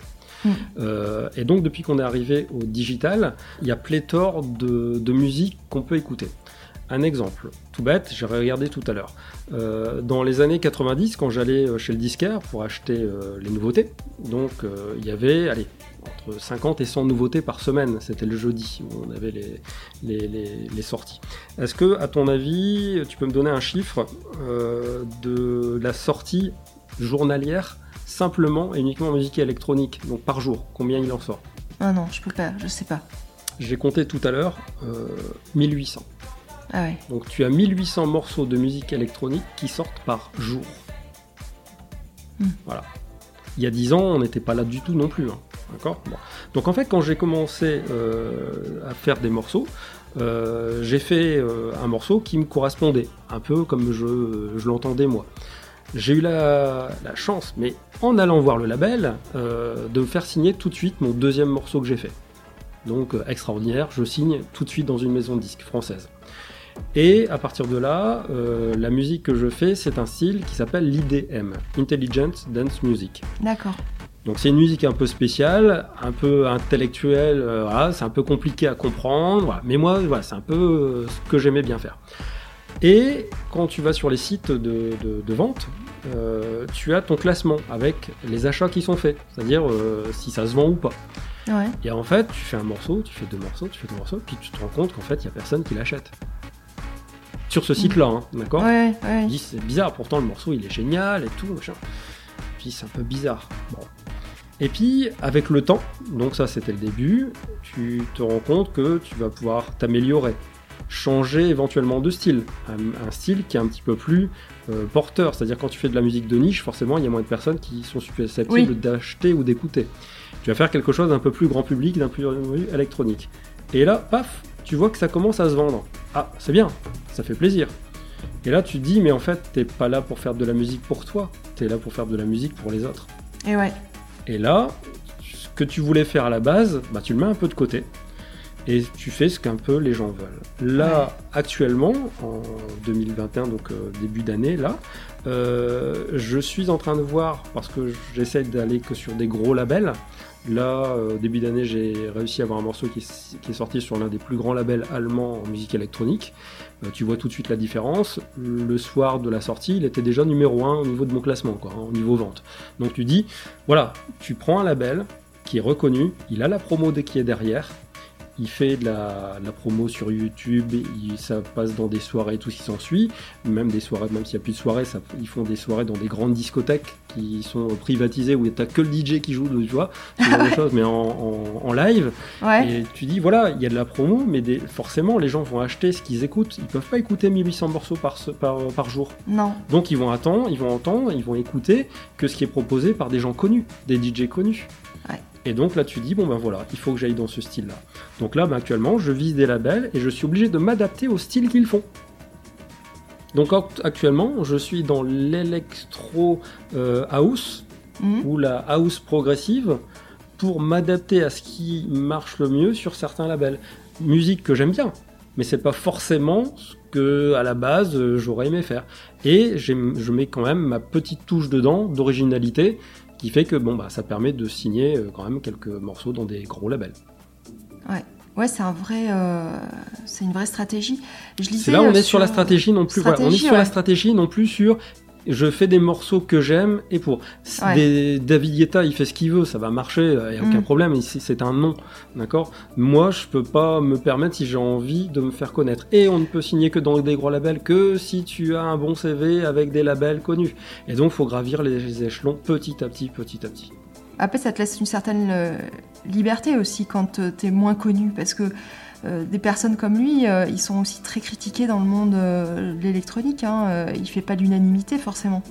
Euh, et donc, depuis qu'on est arrivé au digital, il y a pléthore de, musique qu'on peut écouter. Un exemple, tout bête, j'ai regardé tout à l'heure. Euh, dans les années 90, quand j'allais euh, chez le disquaire pour acheter les nouveautés, donc il y avait, allez, entre 50 et 100 nouveautés par semaine. C'était le jeudi où on avait les, les, sorties. Est-ce que, à ton avis, tu peux me donner un chiffre de la sortie journalière simplement et uniquement en musique électronique, donc par jour, combien il en sort Ah non, je peux pas, je sais pas. J'ai compté tout à l'heure 1800. Euh, ah ouais. Donc tu as 1800 morceaux de musique électronique qui sortent par jour. Hmm. Voilà. Il y a 10 ans, on n'était pas là du tout non plus. Hein. D'accord? Donc en fait, quand j'ai commencé euh, à faire des morceaux, euh, j'ai fait un morceau qui me correspondait, un peu comme je l'entendais moi j'ai eu la, chance, mais en allant voir le label, euh, de me faire signer tout de suite mon deuxième morceau que j'ai fait. Donc euh, extraordinaire, je signe tout de suite dans une maison de disques française. Et à partir de là, euh, la musique que je fais, c'est un style qui s'appelle l'IDM, Intelligent Dance Music. D'accord. Donc c'est une musique un peu spéciale, un peu intellectuelle, c'est un peu compliqué à comprendre, mais moi, voilà, c'est un peu ce que j'aimais bien faire. Et quand tu vas sur les sites de, vente, euh, tu as ton classement avec les achats qui sont faits, c'est-à-dire euh, si ça se vend ou pas. Et en fait, tu fais un morceau, tu fais deux morceaux, tu fais deux morceaux, puis tu te rends compte qu'en fait, il n'y a personne qui l'achète. Sur ce site-là, hein, d'accord ouais, c'est bizarre, pourtant le morceau il est génial et tout, machin. Puis c'est un peu bizarre. Et puis, avec le temps, donc ça c'était le début, tu te rends compte que tu vas pouvoir t'améliorer changer éventuellement de style. Un, style qui est un petit peu plus euh, porteur. C'est-à-dire quand tu fais de la musique de niche, forcément, il y a moins de personnes qui sont susceptibles d'acheter ou d'écouter. Tu vas faire quelque chose d'un peu plus grand public, d'un peu plus électronique. Et là, paf, tu vois que ça commence à se vendre. Ah, c'est bien, ça fait plaisir. Et là, tu te dis, mais en fait, t'es pas là pour faire de la musique pour toi, t'es là pour faire de la musique pour les autres. Et ouais. Et là, ce que tu voulais faire à la base, bah, tu le mets un peu de côté et tu fais ce qu'un peu les gens veulent. Là, actuellement, en 2021, donc euh, début d'année, là, euh, je suis en train de voir, parce que j'essaie d'aller que sur des gros labels. Là, euh, début d'année, j'ai réussi à avoir un morceau qui, est sorti sur l'un des plus grands labels allemands en musique électronique. tu vois tout de suite la différence. Le soir de la sortie, il était déjà numéro 1 au niveau de mon classement, quoi, hein, au niveau vente. Donc tu dis, voilà, tu prends un label, qui est reconnu, il a la promo qui est derrière, il fait de la, la promo sur YouTube, il, ça passe dans des soirées, tout ce qui s'ensuit, même des soirées, même s'il n'y a plus de soirées, ça, ils font des soirées dans des grandes discothèques qui sont privatisées où t'as que le DJ qui joue, tu vois, ce genre de <laughs> choses, mais en, en, en live. Ouais. Et tu dis, voilà, il y a de la promo, mais des, forcément, les gens vont acheter ce qu'ils écoutent. Ils peuvent pas écouter 1800 morceaux par, par jour. Non. Donc ils vont attendre, ils vont entendre, ils vont écouter que ce qui est proposé par des gens connus, des DJ connus. Et donc là tu dis bon ben voilà, il faut que j'aille dans ce style-là. Donc là ben, actuellement je vise des labels et je suis obligé de m'adapter au style qu'ils font. Donc act- actuellement je suis dans l'électro euh, house Mhm. ou la house progressive pour m'adapter à ce qui marche le mieux sur certains labels. Musique que j'aime bien, mais c'est pas forcément ce que à la base euh, j'aurais aimé faire. Et je mets quand même ma petite touche dedans d'originalité qui fait que bon bah ça permet de signer euh, quand même quelques morceaux dans des gros labels. Ouais, c'est un vrai, euh, c'est une vraie stratégie. Je lisais. C'est là on euh, est sur la stratégie non plus. voilà, on est sur la ouais. stratégie non plus sur je fais des morceaux que j'aime et pour. Ouais. des, David Guetta il fait ce qu'il veut ça va marcher il y a aucun Mm. problème ici c'est un nom d'accord? Moi je peux pas me permettre si j'ai envie de me faire connaître. Et on ne peut signer que dans des gros labels que si tu as un bon CV avec des labels connus. Et donc faut gravir les échelons petit à petit petit à petit. Après, ça te laisse une certaine euh, liberté aussi quand euh, t'es moins connu, parce que euh, des personnes comme lui, euh, ils sont aussi très critiqués dans le monde euh, de l'électronique. Hein. Euh, il fait pas l'unanimité forcément.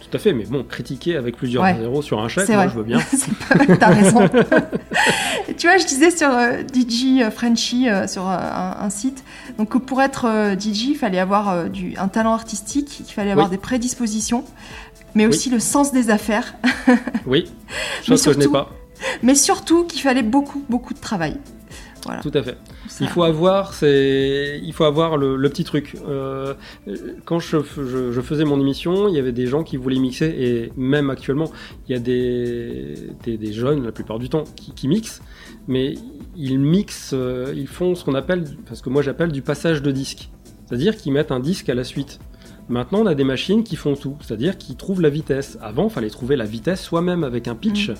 tout à fait mais bon critiquer avec plusieurs Ouais. zéros sur un chèque moi vrai. je veux bien <laughs> C'est pas- T'as raison. <laughs> Tu vois, je disais sur euh, DJ Frenchy, euh, sur euh, un, un site, donc que pour être euh, DJ, il fallait avoir euh, du, un talent artistique, il fallait avoir Oui. des prédispositions, mais Oui. aussi le sens des affaires, oui <laughs> chose que je n'ai surtout- pas mais surtout qu'il fallait beaucoup, beaucoup de travail. Voilà. tout à fait Il faut avoir, c'est, il faut avoir le, le petit truc. Euh, quand je, f- je- je faisais mon émission, il y avait des gens qui voulaient mixer et même actuellement, il y a des, des, des jeunes la plupart du temps qui, qui mixent, mais ils mixent, euh, ils font ce qu'on appelle, parce que moi j'appelle du passage de disque, c'est-à-dire qu'ils mettent un disque à la suite. Maintenant, on a des machines qui font tout, c'est-à-dire qui trouvent la vitesse. Avant, il fallait trouver la vitesse soi-même avec un pitch,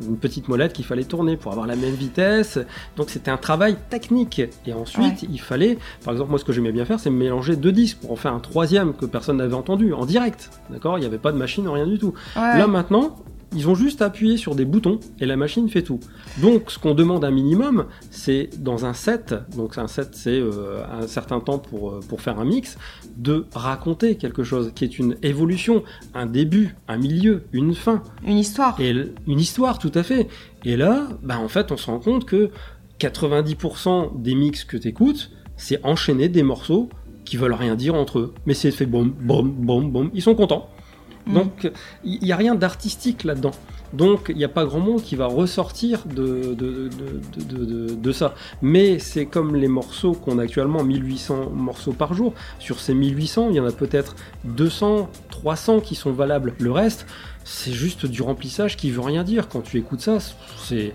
une petite molette qu'il fallait tourner pour avoir la même vitesse. Donc c'était un travail technique. Et ensuite, il fallait, par exemple, moi ce que j'aimais bien faire, c'est mélanger deux disques pour en faire un troisième que personne n'avait entendu en direct. D'accord? Il n'y avait pas de machine, rien du tout. Ouais, Là maintenant, ils ont juste appuyé sur des boutons et la machine fait tout. Donc ce qu'on demande un minimum, c'est dans un set, donc un set c'est euh, un certain temps pour, euh, pour faire un mix, de raconter quelque chose qui est une évolution, un début, un milieu, une fin. une histoire. Et une histoire, tout à fait. Et là, bah, en fait, on se rend compte que 90% des mix que tu écoutes, c'est enchaîner des morceaux qui veulent rien dire entre eux. Mais c'est fait boum, boum, boum, boum. Ils sont contents. Mm. Donc, il n'y a rien d'artistique là-dedans. Donc, il n'y a pas grand monde qui va ressortir de, ça. Mais c'est comme les morceaux qu'on a actuellement, 1800 morceaux par jour. Sur ces 1800, il y en a peut-être 200, 300 qui sont valables. Le reste, c'est juste du remplissage qui veut rien dire. Quand tu écoutes ça, c'est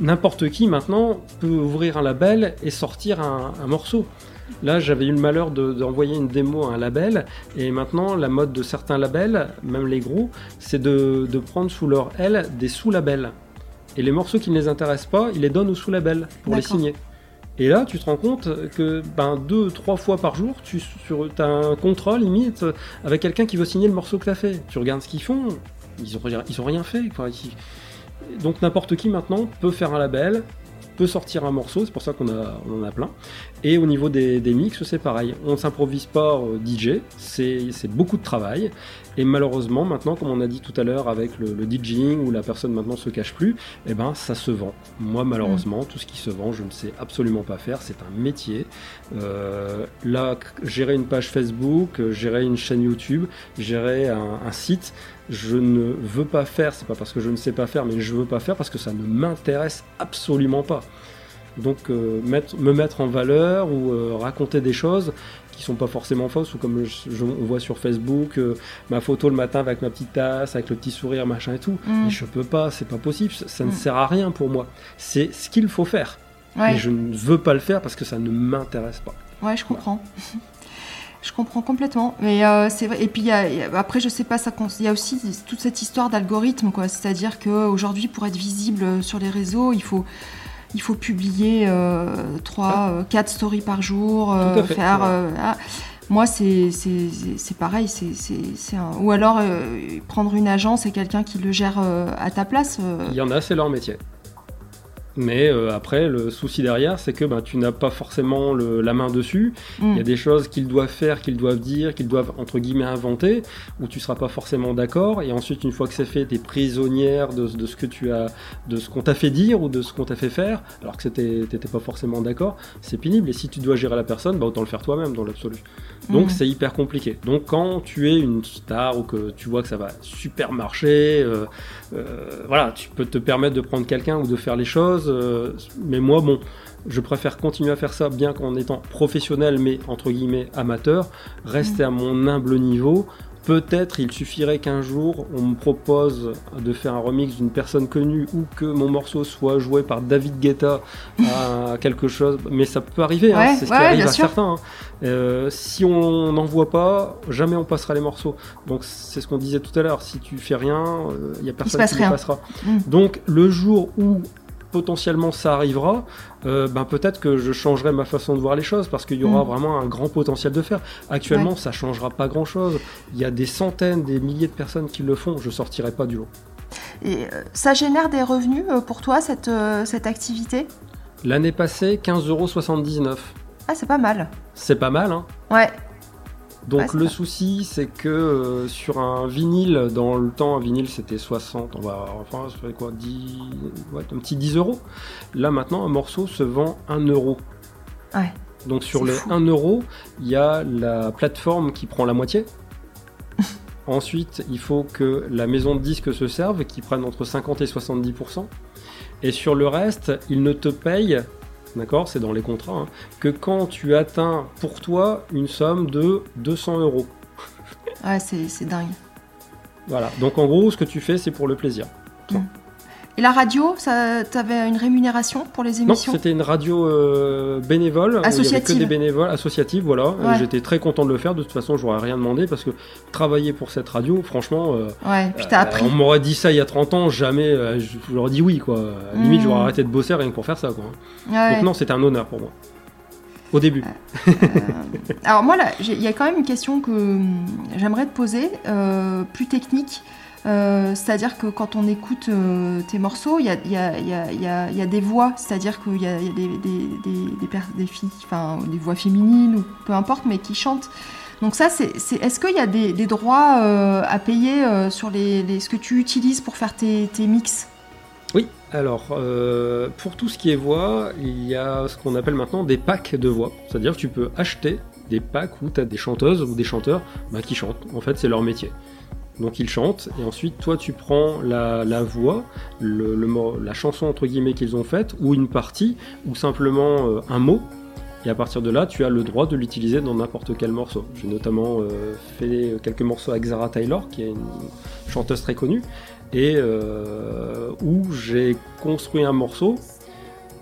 n'importe qui maintenant peut ouvrir un label et sortir un morceau. Là, j'avais eu le malheur de- d'envoyer une démo à un label, et maintenant, la mode de certains labels, même les gros, c'est de, de prendre sous leur aile des sous-labels. Et les morceaux qui ne les intéressent pas, ils les donnent aux sous-labels pour les signer. Et là, tu te rends compte que ben, deux, trois fois par jour, tu as un contrôle limite avec quelqu'un qui veut signer le morceau que tu as fait. Tu regardes ce qu'ils font, ils ont, rien- ils ont rien fait. quoi. Donc n'importe qui maintenant peut faire un label, sortir un morceau, c'est pour ça qu'on on en a plein. Et au niveau des, mix, c'est pareil. On ne s'improvise pas euh, DJ, c'est beaucoup de travail. Et malheureusement, maintenant, comme on a dit tout à l'heure avec le, DJing, où la personne maintenant se cache plus, eh ben ça se vend. Moi, malheureusement, tout ce qui se vend, je ne sais absolument pas faire. C'est un métier. Euh, là, gérer une page Facebook, euh, gérer une chaîne YouTube, gérer un, un site, je ne veux pas faire. C'est pas parce que je ne sais pas faire, mais je veux pas faire parce que ça ne m'intéresse absolument pas. Donc euh, mettre- me mettre en valeur ou euh, raconter des choses qui sont pas forcément fausses ou comme je- je- on voit sur Facebook euh, ma photo le matin avec ma petite tasse avec le petit sourire machin et tout Mm. mais je peux pas c'est pas possible ça, ça ne Mm. sert à rien pour moi c'est ce qu'il faut faire Ouais. mais je ne veux pas le faire parce que ça ne m'intéresse pas Ouais, je comprends. <laughs> Je comprends complètement. Mais euh, c'est vrai. Et puis, il y a- il y a- après, je sais pas, ça, il y a aussi toute cette histoire d'algorithme, quoi. C'est-à-dire qu'aujourd'hui, pour être visible sur les réseaux, il faut, il faut publier euh, 3, 4 stories par jour, euh, fait, faire. ouais. euh, ah. Moi, c'est pareil. c'est un... Ou alors, euh, prendre une agence et quelqu'un qui le gère euh, à ta place. euh, Il y en a, c'est leur métier. Mais euh, après, le souci derrière, c'est que ben, tu n'as pas forcément le- la main dessus. hmm. Il y a des choses qu'ils doivent faire, qu'ils doivent dire, qu'ils doivent entre guillemets inventer, où tu seras pas forcément d'accord. Et ensuite, une fois que c'est fait, tu es prisonnière de, de ce que tu as, de ce qu'on t'a fait dire ou de ce qu'on t'a fait faire, alors que c'était, t'étais pas forcément d'accord. C'est pénible. Et si tu dois gérer la personne, bah, autant le faire toi-même dans l'absolu. Donc Mhm. c'est hyper compliqué. Donc quand tu es une star ou que tu vois que ça va super marcher, euh, euh, voilà, tu peux te permettre de prendre quelqu'un ou de faire les choses. Euh, mais moi, bon, je préfère continuer à faire ça, bien qu'en étant professionnel, mais entre guillemets amateur, rester à mon humble niveau. Peut-être il suffirait qu'un jour on me propose de faire un remix d'une personne connue ou que mon morceau soit joué par David Guetta à <laughs> quelque chose, mais ça peut arriver, hein, c'est ce ouais, qui arrive à sûr. certains. hein. Euh, si on n'en voit pas, jamais on passera les morceaux. Donc c'est ce qu'on disait tout à l'heure, si tu fais rien, il n'y a personne qui passera. Mm. Donc le jour où potentiellement ça arrivera, euh, ben peut-être que je changerai ma façon de voir les choses parce qu'il y aura Mm. vraiment un grand potentiel de faire. Actuellement, ça changera pas grand-chose. Il y a des centaines, des milliers de personnes qui le font. Je sortirai pas du lot. Et euh, ça génère des revenus euh, pour toi, cette, cette activité? L'année passée, 15,79€. Ah, c'est pas mal. C'est pas mal, hein Ouais. Donc le souci, c'est que euh, sur un vinyle, dans le temps, un vinyle c'était 60, on va, enfin, ça fait quoi, 10, ouais, un petit 10 euros. Là maintenant, un morceau se vend 1 euro. Ouais. Donc sur les fou. 1 euro, il y a la plateforme qui prend la moitié. <laughs> Ensuite, il faut que la maison de disques se serve, qui prenne entre 50 et 70%. Et sur le reste, ils ne te payent, d'accord, c'est dans les contrats, hein, que quand tu atteins pour toi une somme de 200 euros. Ouais, c'est c'est dingue. Voilà. Donc en gros, ce que tu fais, c'est pour le plaisir. Et la radio, ça, t'avais une rémunération pour les Non, émissions? c'était une radio euh, bénévole. où Il y avait que Associative. des bénévoles associatifs, voilà. Ouais. J'étais très content de le faire. De toute façon, j'aurais rien demandé parce que travailler pour cette radio, franchement, euh, Ouais, puis t'as euh, appris. on m'aurait dit ça il y a 30 ans, jamais. je- j'aurais dit oui, quoi. À la Limite, j'aurais arrêté de bosser rien que pour faire ça, quoi. Ouais. Donc non, c'était un honneur pour moi. Au début. Euh, <laughs> Alors moi, il y a quand même une question que hum, j'aimerais te poser, plus technique. Euh, c'est-à-dire que quand on écoute euh, tes morceaux, il y a, des voix, c'est-à-dire qu'il y a, des, filles, enfin des voix féminines ou peu importe, mais qui chantent. Donc ça, c'est, est-ce qu'il y a des, droits euh, à payer sur les, ce que tu utilises pour faire tes, tes mix? Oui, alors pour tout ce qui est voix, il y a ce qu'on appelle maintenant des packs de voix. C'est-à-dire que tu peux acheter des packs où tu as des chanteuses ou des chanteurs bah, qui chantent. En fait, c'est leur métier. Donc ils chantent et ensuite toi tu prends la, voix, la chanson entre guillemets qu'ils ont faite ou une partie ou simplement euh, un mot et à partir de là tu as le droit de l'utiliser dans n'importe quel morceau. J'ai notamment euh, fait quelques morceaux avec Zara Taylor qui est une chanteuse très connue et euh, où j'ai construit un morceau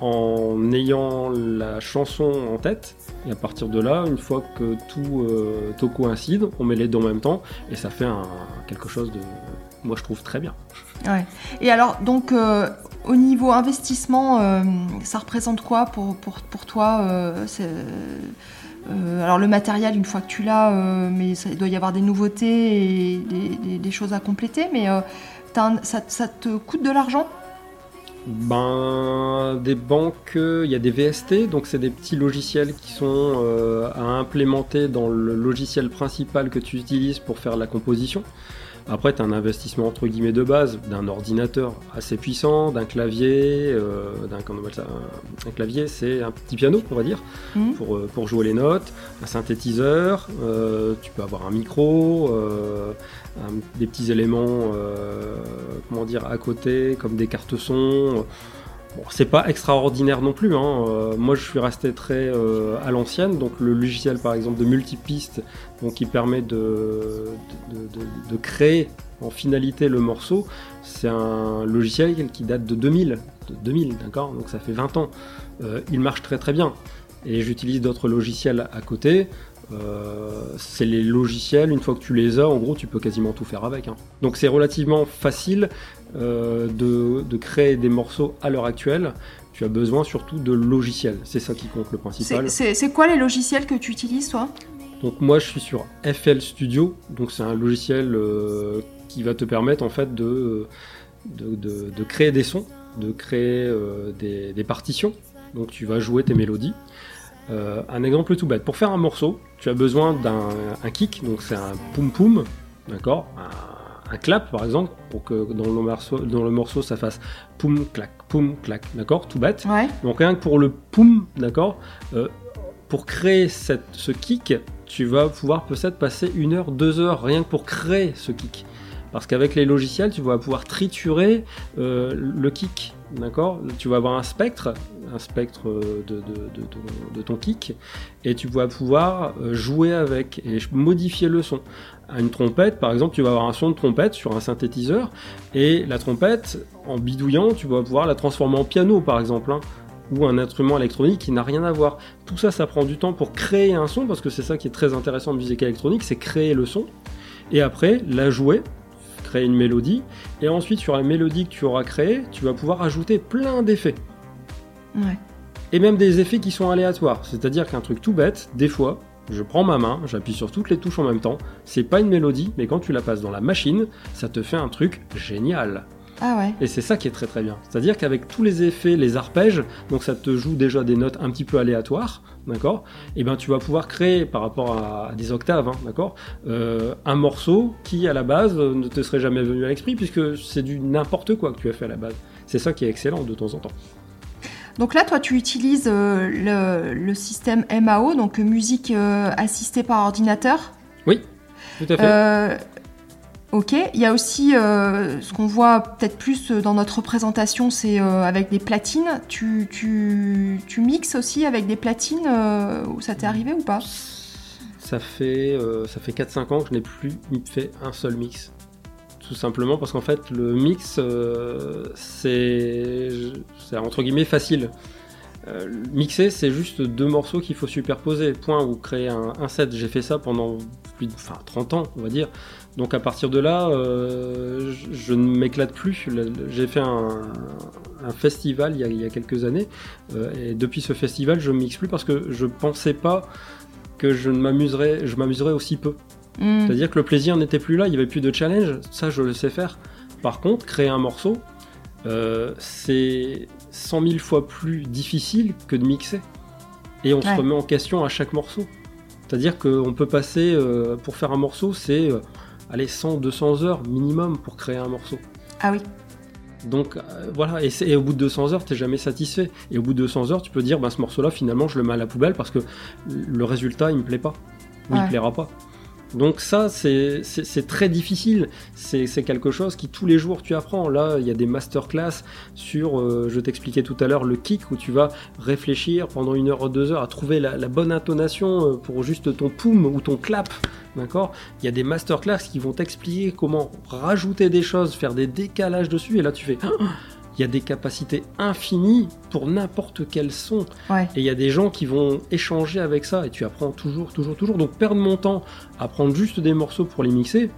en ayant la chanson en tête. Et à partir de là, une fois que tout, euh, coïncide, on met les deux en même temps et ça fait quelque chose de, moi je trouve très bien. Ouais. Et alors, donc, euh, au niveau investissement, euh, ça représente quoi pour, pour, pour toi Alors, le matériel, une fois que tu l'as, mais il doit y avoir des nouveautés et des, choses à compléter, mais ça te coûte de l'argent? Ben, des banques, euh, il y a des VST, donc c'est des petits logiciels qui sont euh, à implémenter dans le logiciel principal que tu utilises pour faire la composition. Après, tu as un investissement entre guillemets de base d'un ordinateur assez puissant, d'un clavier, euh, d'un un, un clavier, c'est un petit piano, on va dire, Mhm. pour, pour jouer les notes, un synthétiseur, euh, tu peux avoir un micro, euh, des petits éléments, euh, comment dire, à côté, comme des cartes son. Bon, c'est pas extraordinaire non plus. hein. Euh, moi, je suis resté très euh, à l'ancienne. Donc, le logiciel, par exemple, de multipiste, donc qui permet de, créer en finalité le morceau, c'est un logiciel qui date de 2000. De 2000, d'accord? Donc, ça fait 20 ans. Euh, il marche très très bien. Et j'utilise d'autres logiciels à côté. C'est les logiciels, une fois que tu les as, en gros, tu peux quasiment tout faire avec. hein. Donc c'est relativement facile euh, de, de créer des morceaux à l'heure actuelle. Tu as besoin surtout de logiciels, c'est ça qui compte le principal. C'est quoi les logiciels que tu utilises, toi? Donc moi je suis sur FL Studio, donc c'est un logiciel euh, qui va te permettre en fait de, de, de- de créer des sons, de créer euh, des, des partitions. Donc tu vas jouer tes mélodies. Euh, un exemple tout bête, pour faire un morceau, tu as besoin d'un un kick, donc c'est un poum poum, d'accord? Un, un clap par exemple, pour que dans le morceau, dans le morceau ça fasse poum clac, poum clac, d'accord? Tout bête. Ouais. Donc rien que pour le poum, d'accord? Euh, Pour créer cette, ce kick, tu vas pouvoir peut-être passer une heure, deux heures, rien que pour créer ce kick. Parce qu'avec les logiciels, tu vas pouvoir triturer euh, le kick, d'accord Tu vas avoir un spectre, un spectre de, ton- kick, et tu vas pouvoir euh, jouer avec et modifier le son. Une trompette, par exemple, tu vas avoir un son de trompette sur un synthétiseur, et la trompette, en bidouillant, tu vas pouvoir la transformer en piano, par exemple. hein ou un instrument électronique qui n'a rien à voir. Tout ça, ça prend du temps pour créer un son, parce que c'est ça qui est très intéressant de musique électronique, c'est créer le son, et après la jouer, créer une mélodie, et ensuite sur la mélodie que tu auras créée, tu vas pouvoir ajouter plein d'effets. Ouais. Et même des effets qui sont aléatoires. C'est-à-dire qu'un truc tout bête, des fois, je prends ma main, j'appuie sur toutes les touches en même temps, c'est pas une mélodie, mais quand tu la passes dans la machine, ça te fait un truc génial. Ah ouais. Et c'est ça qui est très très bien. C'est-à-dire qu'avec tous les effets, les arpèges, donc ça te joue déjà des notes un petit peu aléatoires, d'accord? Et ben tu vas pouvoir créer par rapport à, à des octaves, hein, d'accord? Euh, Un morceau qui à la base euh, ne te serait jamais venu à l'esprit puisque c'est du n'importe quoi que tu as fait à la base. C'est ça qui est excellent de temps en temps. Donc là, toi, tu utilises euh, le, le système MAO, donc musique euh, assistée par ordinateur? Oui, tout à fait. Euh, ok. Il y a aussi euh, ce qu'on voit peut-être plus dans notre présentation, c'est euh, avec des platines. Tu, mixes aussi avec des platines euh, ça t'est arrivé ou pas? Ça fait, euh, ça fait 4-5 ans que je n'ai plus fait un seul mix. Tout simplement parce qu'en fait, le mix, euh, c'est entre guillemets facile. Euh, mixer, c'est juste deux morceaux qu'il faut superposer. Point ou créer un, un set. J'ai fait ça pendant plus de enfin, 30 ans, on va dire. Donc à partir de là, euh, je, je ne m'éclate plus. J'ai fait un, un festival il y, a, il y a quelques années. euh, et depuis ce festival, je ne mixe plus parce que je pensais pas que je m'amuserais, je m'amuserais aussi peu. Hmm. C'est-à-dire que le plaisir n'était plus là, il n'y avait plus de challenge, ça je le sais faire. Par contre, créer un morceau, euh, c'est 100 000 fois plus difficile que de mixer. Et on se remet en question à chaque morceau. C'est-à-dire qu'on peut passer, euh, pour faire un morceau, c'est allez, 100, 200 heures minimum pour créer un morceau. Ah oui. Donc euh, voilà, et, au bout de 200 heures, t'es jamais satisfait. Et au bout de 200 heures, tu peux dire, bah, ce morceau-là, finalement, je le mets à la poubelle parce que le résultat, il me plaît pas. Ou il Ouais. plaira pas. Donc ça, c'est très difficile. C'est c'est quelque chose qui, tous les jours, tu apprends. Là, il y a des masterclass sur, euh, je t'expliquais tout à l'heure, le kick, où tu vas réfléchir pendant une heure ou deux heures à trouver la, la bonne intonation euh, pour juste ton poum ou ton clap. D'accord? Il y a des masterclass qui vont t'expliquer comment rajouter des choses, faire des décalages dessus, et là tu fais... Il y a des capacités infinies pour n'importe quel son. Ouais. Et il y a des gens qui vont échanger avec ça, et tu apprends toujours, toujours, toujours. Donc perdre mon temps à prendre juste des morceaux pour les mixer,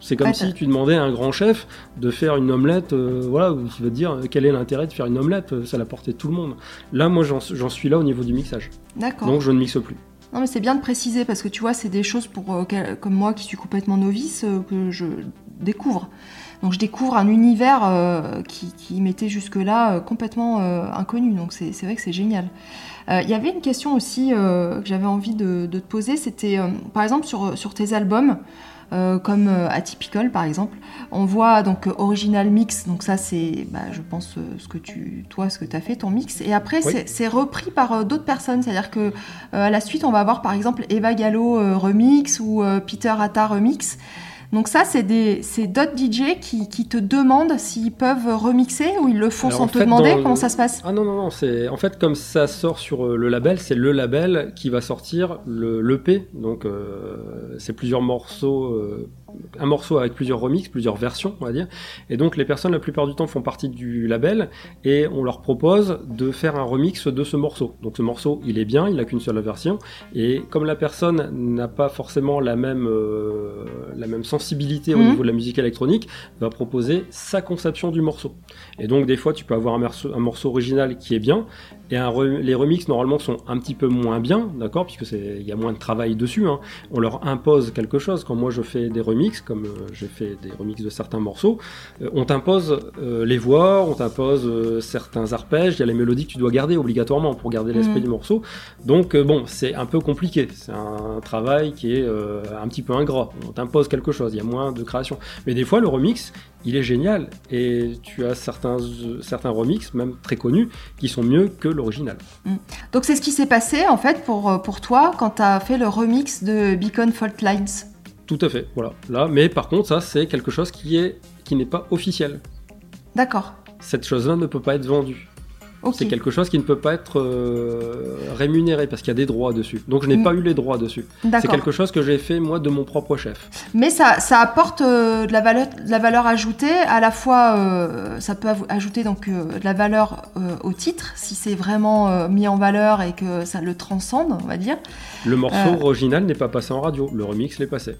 c'est comme si tu demandais à un grand chef de faire une omelette, euh, voilà, où il va te dire euh, quel est l'intérêt de faire une omelette, euh, ça la portée de tout le monde. Là, moi, j'en suis là au niveau du mixage. D'accord. Donc je ne mixe plus. Non mais c'est bien de préciser parce que tu vois c'est des choses pour euh, comme moi qui suis complètement novice euh, que je découvre. Donc je découvre un univers euh, qui, qui m'était jusque-là euh, complètement euh, inconnu. Donc c'est vrai que c'est génial. Il y avait une question aussi que j'avais envie de, de te poser. C'était par exemple sur, sur tes albums. euh, comme euh, Atypical par exemple, on voit donc euh, original mix, donc ça c'est, bah, je pense ce que tu, toi ce que tu as fait ton mix, et après Oui. c'est- repris par d'autres personnes, c'est-à-dire que à la suite, on va avoir par exemple Eva Gallo remix ou Peter Atta remix. Donc ça, c'est des c'est d'autres DJ qui, qui te demandent s'ils peuvent remixer ou ils le font Alors, sans te fait, demander. le- Comment ça se passe? Ah non, non, non, c'est en fait comme ça sort sur euh, le label, c'est le label qui va sortir le l'EP, donc euh, c'est plusieurs morceaux euh, un morceau avec plusieurs remixes, plusieurs versions, on va dire. Et donc les personnes, la plupart du temps, font partie du label et on leur propose de faire un remix de ce morceau. Donc ce morceau, il est bien, il n'a qu'une seule version. Et comme la personne n'a pas forcément la même, euh, la même sensibilité au Mhm. niveau de la musique électronique, va proposer sa conception du morceau. Et donc des fois, tu peux avoir un morceau, un morceau original qui est bien et un les remixes normalement sont un petit peu moins bien, d'accord, puisque c'est il y a moins de travail dessus. hein. On leur impose quelque chose. Quand moi je fais des remixes, comme euh, j'ai fait des remixes de certains morceaux, euh, on t'impose euh, les voix, on t'impose certains arpèges, il y a les mélodies que tu dois garder obligatoirement pour garder l'esprit Mhm. du morceau. Donc bon, c'est un peu compliqué. C'est un travail qui est un petit peu ingrat. On t'impose quelque chose, il y a moins de création. Mais des fois, le remix, il est génial et tu as certains certains remixes, même très connus, qui sont mieux que l'original. Donc c'est ce qui s'est passé en fait pour, euh, pour toi quand tu as fait le remix de Beacon Fault Lines. Tout à fait, voilà. Là, mais par contre, ça, c'est quelque chose qui est qui n'est pas officiel. D'accord. Cette chose-là ne peut pas être vendue. C'est quelque chose qui ne peut pas être euh, rémunéré parce qu'il y a des droits dessus. Donc je n'ai Mm. pas eu les droits dessus. C'est quelque chose que j'ai fait moi de mon propre chef. Mais ça, ça apporte euh, de, la valeur, de la valeur ajoutée. À la fois, euh, ça peut ajouter donc de la valeur au titre si c'est vraiment mis en valeur et que ça le transcende, on va dire. Le morceau original n'est pas passé en radio, le remix l'est passé.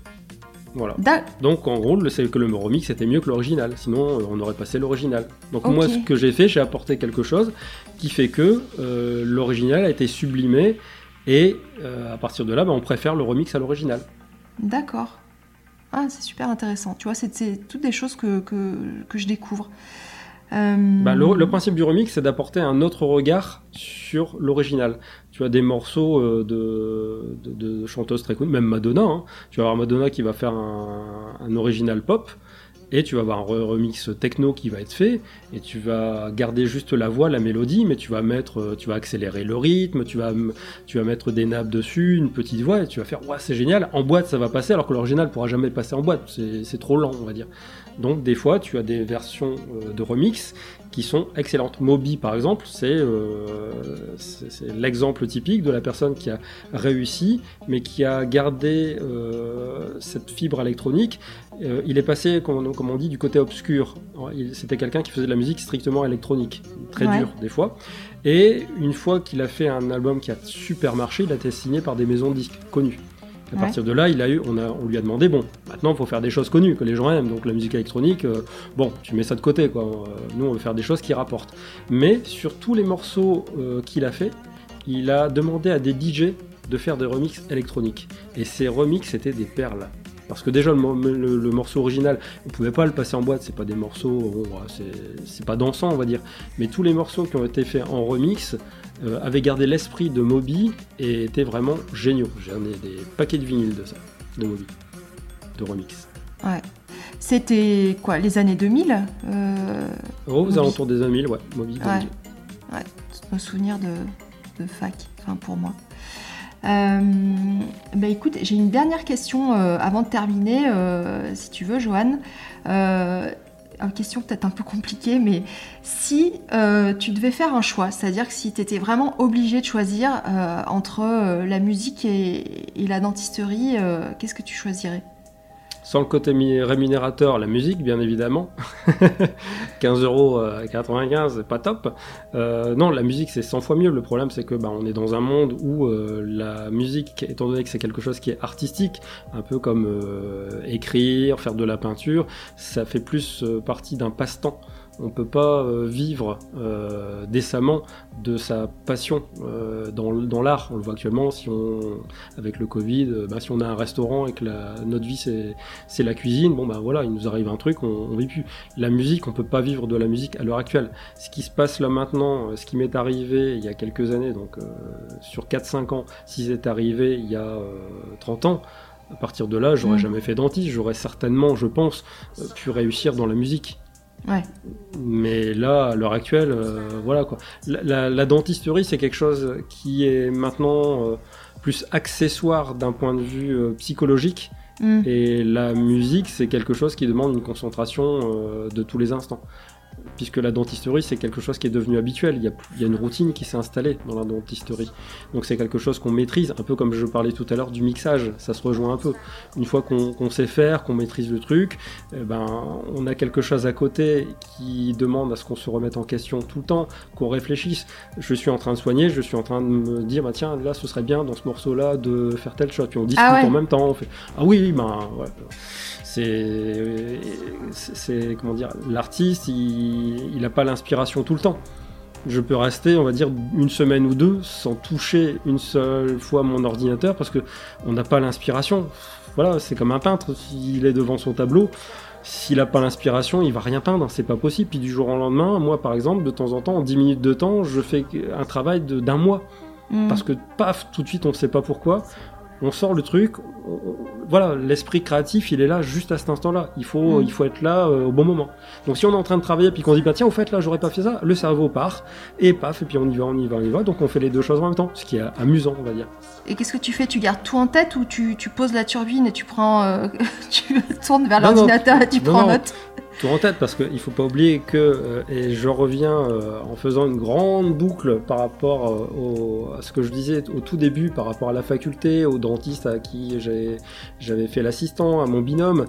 Voilà. D'a- Donc en gros, c'est que le remix était mieux que l'original, sinon euh, on aurait passé l'original. Donc moi, ce que j'ai fait, j'ai apporté quelque chose qui fait que euh, l'original a été sublimé et euh, à partir de là, bah, on préfère le remix à l'original. D'accord. Ah, c'est super intéressant. Tu vois, c'est c'est toutes des choses que, que, que je découvre. Euh, Bah, le, le principe du remix, c'est d'apporter un autre regard sur l'original. Tu as des morceaux euh, de, de, chanteuses très connues, même Madonna. hein. Tu vas avoir Madonna qui va faire un, original pop, et tu vas avoir un re- remix techno qui va être fait, et tu vas garder juste la voix, la mélodie, mais tu vas mettre, euh, tu vas accélérer le rythme, tu vas, tu mettre des nappes dessus, une petite voix, et tu vas faire, ouais, c'est génial. En boîte, ça va passer, alors que l'original pourra jamais passer en boîte. C'est trop lent, on va dire. Donc des fois, tu as des versions euh, de remix qui sont excellentes. Moby, par exemple, c'est euh, c'est- l'exemple typique de la personne qui a réussi, mais qui a gardé euh, cette fibre électronique. Euh, il est passé, comme on, comme on dit, du côté obscur. C'était quelqu'un qui faisait de la musique strictement électronique, très Ouais. dur des fois. Et une fois qu'il a fait un album qui a super marché, il a été signé par des maisons de disques connues. À Ouais. partir de là, il a eu, on, a, on lui a demandé, bon, maintenant il faut faire des choses connues, que les gens aiment. Donc la musique électronique, euh, bon, tu mets ça de côté, quoi. Euh, nous, on veut faire des choses qui rapportent. Mais sur tous les morceaux euh, qu'il a fait, il a demandé à des DJ de faire des remixes électroniques. Et ces remixes étaient des perles. Parce que déjà, le, mo- le- le morceau original, on pouvait pas le passer en boîte, c'est pas des morceaux, c'est- c'est pas dansant, on va dire. Mais tous les morceaux qui ont été faits en remix avaient gardé l'esprit de Moby et étaient vraiment géniaux. J'en ai des paquets de vinyles de ça, de Moby, de remix. Ouais. C'était quoi, les années 2000 euh, Oh, aux alentours des 2000, ouais, Moby. Ouais. 2000. Ouais, tous nos souvenirs de, de fac, enfin pour moi. Euh, bah écoute, j'ai une dernière question euh, avant de terminer, euh, si tu veux, Joanne. Une question peut-être un peu compliquée, mais si euh, tu devais faire un choix, c'est-à-dire que si tu étais vraiment obligé de choisir euh, entre euh, la musique et, la dentisterie, qu'est-ce que tu choisirais? Sans le côté rémunérateur, la musique, bien évidemment. <laughs> 15 euros euh, 95, c'est pas top. Euh, non, la musique, c'est 100 fois mieux. Le problème, c'est que bah, on est dans un monde où euh, la musique, étant donné que c'est quelque chose qui est artistique, un peu comme euh, écrire, faire de la peinture, ça fait plus partie d'un passe-temps. On peut pas euh, vivre euh, décemment de sa passion euh, dans, l'art. On le voit actuellement, si on, avec le Covid, bah, si on a un restaurant et que la, notre vie c'est la cuisine, bon bah voilà, il nous arrive un truc, on, on vit plus. La musique, on peut pas vivre de la musique à l'heure actuelle. Ce qui se passe là maintenant, ce qui m'est arrivé il y a quelques années, donc euh, sur 4-5 ans, si c'est arrivé il y a euh, 30 ans, à partir de là, j'aurais Mm. jamais fait dentiste, j'aurais certainement, je pense, pu réussir dans la musique. Ouais. Mais là, à l'heure actuelle, euh, voilà quoi. La, la- la dentisterie, c'est quelque chose qui est maintenant euh, plus accessoire d'un point de vue euh, psychologique. Hmm. Et la musique, c'est quelque chose qui demande une concentration de tous les instants. Puisque la dentisterie, c'est quelque chose qui est devenu habituel. Il y a, une routine qui s'est installée dans la dentisterie. Donc c'est quelque chose qu'on maîtrise, un peu comme je parlais tout à l'heure du mixage, ça se rejoint un peu. Une fois qu'on sait faire, qu'on maîtrise le truc, eh ben, on a quelque chose à côté qui demande à ce qu'on se remette en question tout le temps, qu'on réfléchisse. Je suis en train de soigner, je suis en train de me dire, bah, tiens, là, ce serait bien dans ce morceau-là de faire telle chose. Puis on discute ah en même temps. On fait, ah oui, ben, ouais c'est comment dire l'artiste il n'a pas l'inspiration tout le temps je peux rester on va dire une semaine ou deux sans toucher une seule fois mon ordinateur parce que on n'a pas l'inspiration voilà c'est comme un peintre s'il est devant son tableau s'il n'a pas l'inspiration, il va rien peindre, c'est pas possible. Puis du jour au lendemain, moi par exemple, de temps en temps, en 10 minutes de temps, je fais un travail d'un mois. Mm. Parce que paf, tout de suite, on ne sait pas pourquoi on sort le truc, voilà, l'esprit créatif, il est là juste à cet instant-là. Il faut, mm. il faut être là euh, au bon moment. Donc si on est en train de travailler puis qu'on dit bah tiens, au fait là, j'aurais pas fait ça, le cerveau part et paf et puis on y va, on y va, on y va. Donc on fait les deux choses en même temps, ce qui est amusant, on va dire. Et qu'est-ce que tu fais? Tu gardes tout en tête ou tu, poses la turbine et tu prends, euh, <laughs> tu tournes vers l'ordinateur et tu prends note? En tête parce qu'il ne faut pas oublier que, euh, et je reviens euh, en faisant une grande boucle par rapport euh, à ce que je disais au tout début, par rapport à la faculté, au dentiste à qui j'avais fait l'assistant, à mon binôme,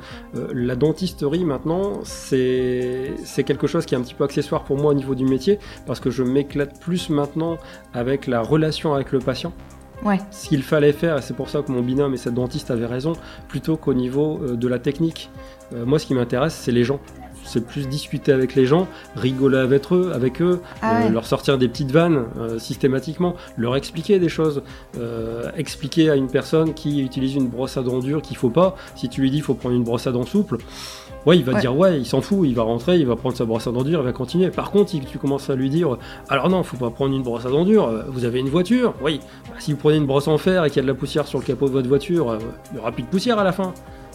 la dentisterie maintenant, c'est quelque chose qui est un petit peu accessoire pour moi au niveau du métier parce que je m'éclate plus maintenant avec la relation avec le patient. Ouais. Ce qu'il fallait faire, et c'est pour ça que mon binôme et cette dentiste avaient raison, plutôt qu'au niveau de la technique. moi, ce qui m'intéresse, c'est les gens c'est plus discuter avec les gens, rigoler avec eux, avec eux ah euh, leur sortir des petites vannes euh, systématiquement, leur expliquer des choses, euh, expliquer à une personne qui utilise une brosse à dents dure qu'il faut pas, si tu lui dis il faut prendre une brosse à dents souple, ouais, il va dire ouais, il s'en fout, il va rentrer, il va prendre sa brosse à dents dure, il va continuer. Par contre, si tu commences à lui dire alors non, faut pas prendre une brosse à dents dure, vous avez une voiture, oui, bah, si vous prenez une brosse en fer et qu'il y a de la poussière sur le capot de votre voiture, il n'y aura plus de poussière à la fin.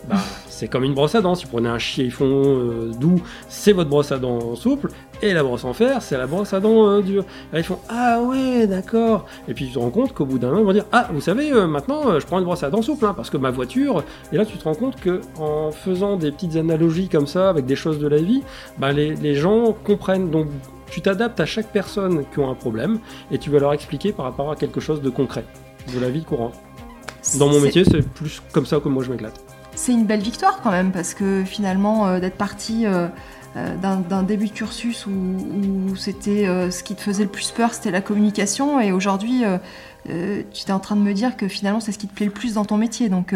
Bah, c'est comme une brosse à dents. Si vous prenez un chiffon euh, doux, c'est votre brosse à dents souple, et la brosse en fer, c'est la brosse à dents euh, dure. Et ils font Ah ouais, d'accord. Et puis tu te rends compte qu'au bout d'un an, ils vont dire Ah, vous savez, euh, maintenant, je prends une brosse à dents souple, hein, parce que ma voiture. Et là, tu te rends compte que en faisant des petites analogies comme ça, avec des choses de la vie, bah, les, les gens comprennent. Donc, tu t'adaptes à chaque personne qui a un problème, et tu vas leur expliquer par rapport à quelque chose de concret, de la vie courante. Dans mon métier, c'est plus comme ça que moi je m'éclate c'est une belle victoire quand même, parce que finalement, euh, d'être parti euh, euh, d'un début de cursus où, c'était ce qui te faisait le plus peur, c'était la communication, et aujourd'hui, tu es en train de me dire que finalement, c'est ce qui te plaît le plus dans ton métier. Donc,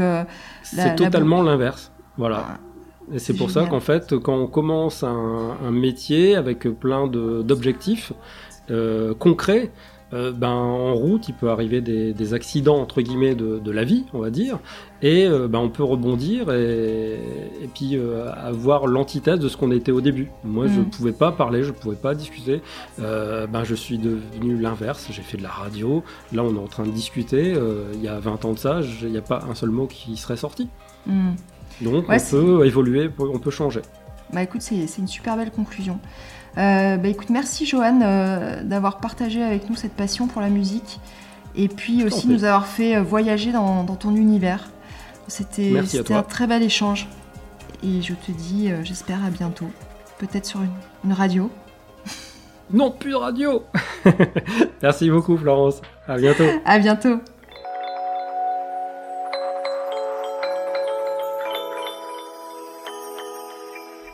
c'est totalement l'inverse. Voilà. Ah, et c'est pour ça qu'en fait, quand on commence un, un métier avec plein d'objectifs concrets, euh, ben, en route, il peut arriver des, accidents entre guillemets de, la vie, on va dire, et euh, ben, on peut rebondir et, puis euh, avoir l'antithèse de ce qu'on était au début. Moi, je ne mm. pouvais pas parler, je ne pouvais pas discuter. ben, je suis devenu l'inverse. J'ai fait de la radio. Là, on est en train de discuter. il y a 20 ans de ça, il n'y a pas un seul mot qui serait sorti. Mm. Donc, on peut évoluer, on peut changer. Bah écoute, c'est une super belle conclusion. Euh, bah écoute, merci Johan euh, d'avoir partagé avec nous cette passion pour la musique et puis aussi nous avoir fait euh, voyager dans, ton univers. C'était un très bel échange et je te dis, j'espère à bientôt, peut-être sur une, radio. Non, plus de radio <laughs> Merci beaucoup Florence, à bientôt. À bientôt.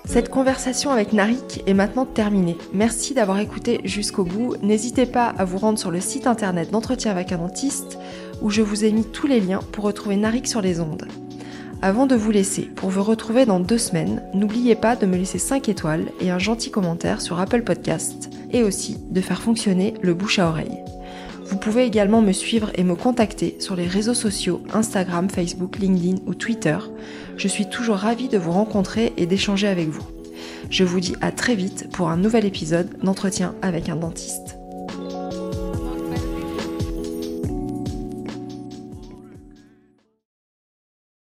Cette conversation avec Narik est maintenant terminée. Merci d'avoir écouté jusqu'au bout. N'hésitez pas à vous rendre sur le site internet d'entretien avec un dentiste où je vous ai mis tous les liens pour retrouver Narik sur les ondes. Avant de vous laisser, pour vous retrouver dans deux semaines, n'oubliez pas de me laisser 5 étoiles et un gentil commentaire sur Apple Podcast et aussi de faire fonctionner le bouche à oreille. Vous pouvez également me suivre et me contacter sur les réseaux sociaux Instagram, Facebook, LinkedIn ou Twitter. Je suis toujours ravie de vous rencontrer et d'échanger avec vous. Je vous dis à très vite pour un nouvel épisode d'entretien avec un dentiste.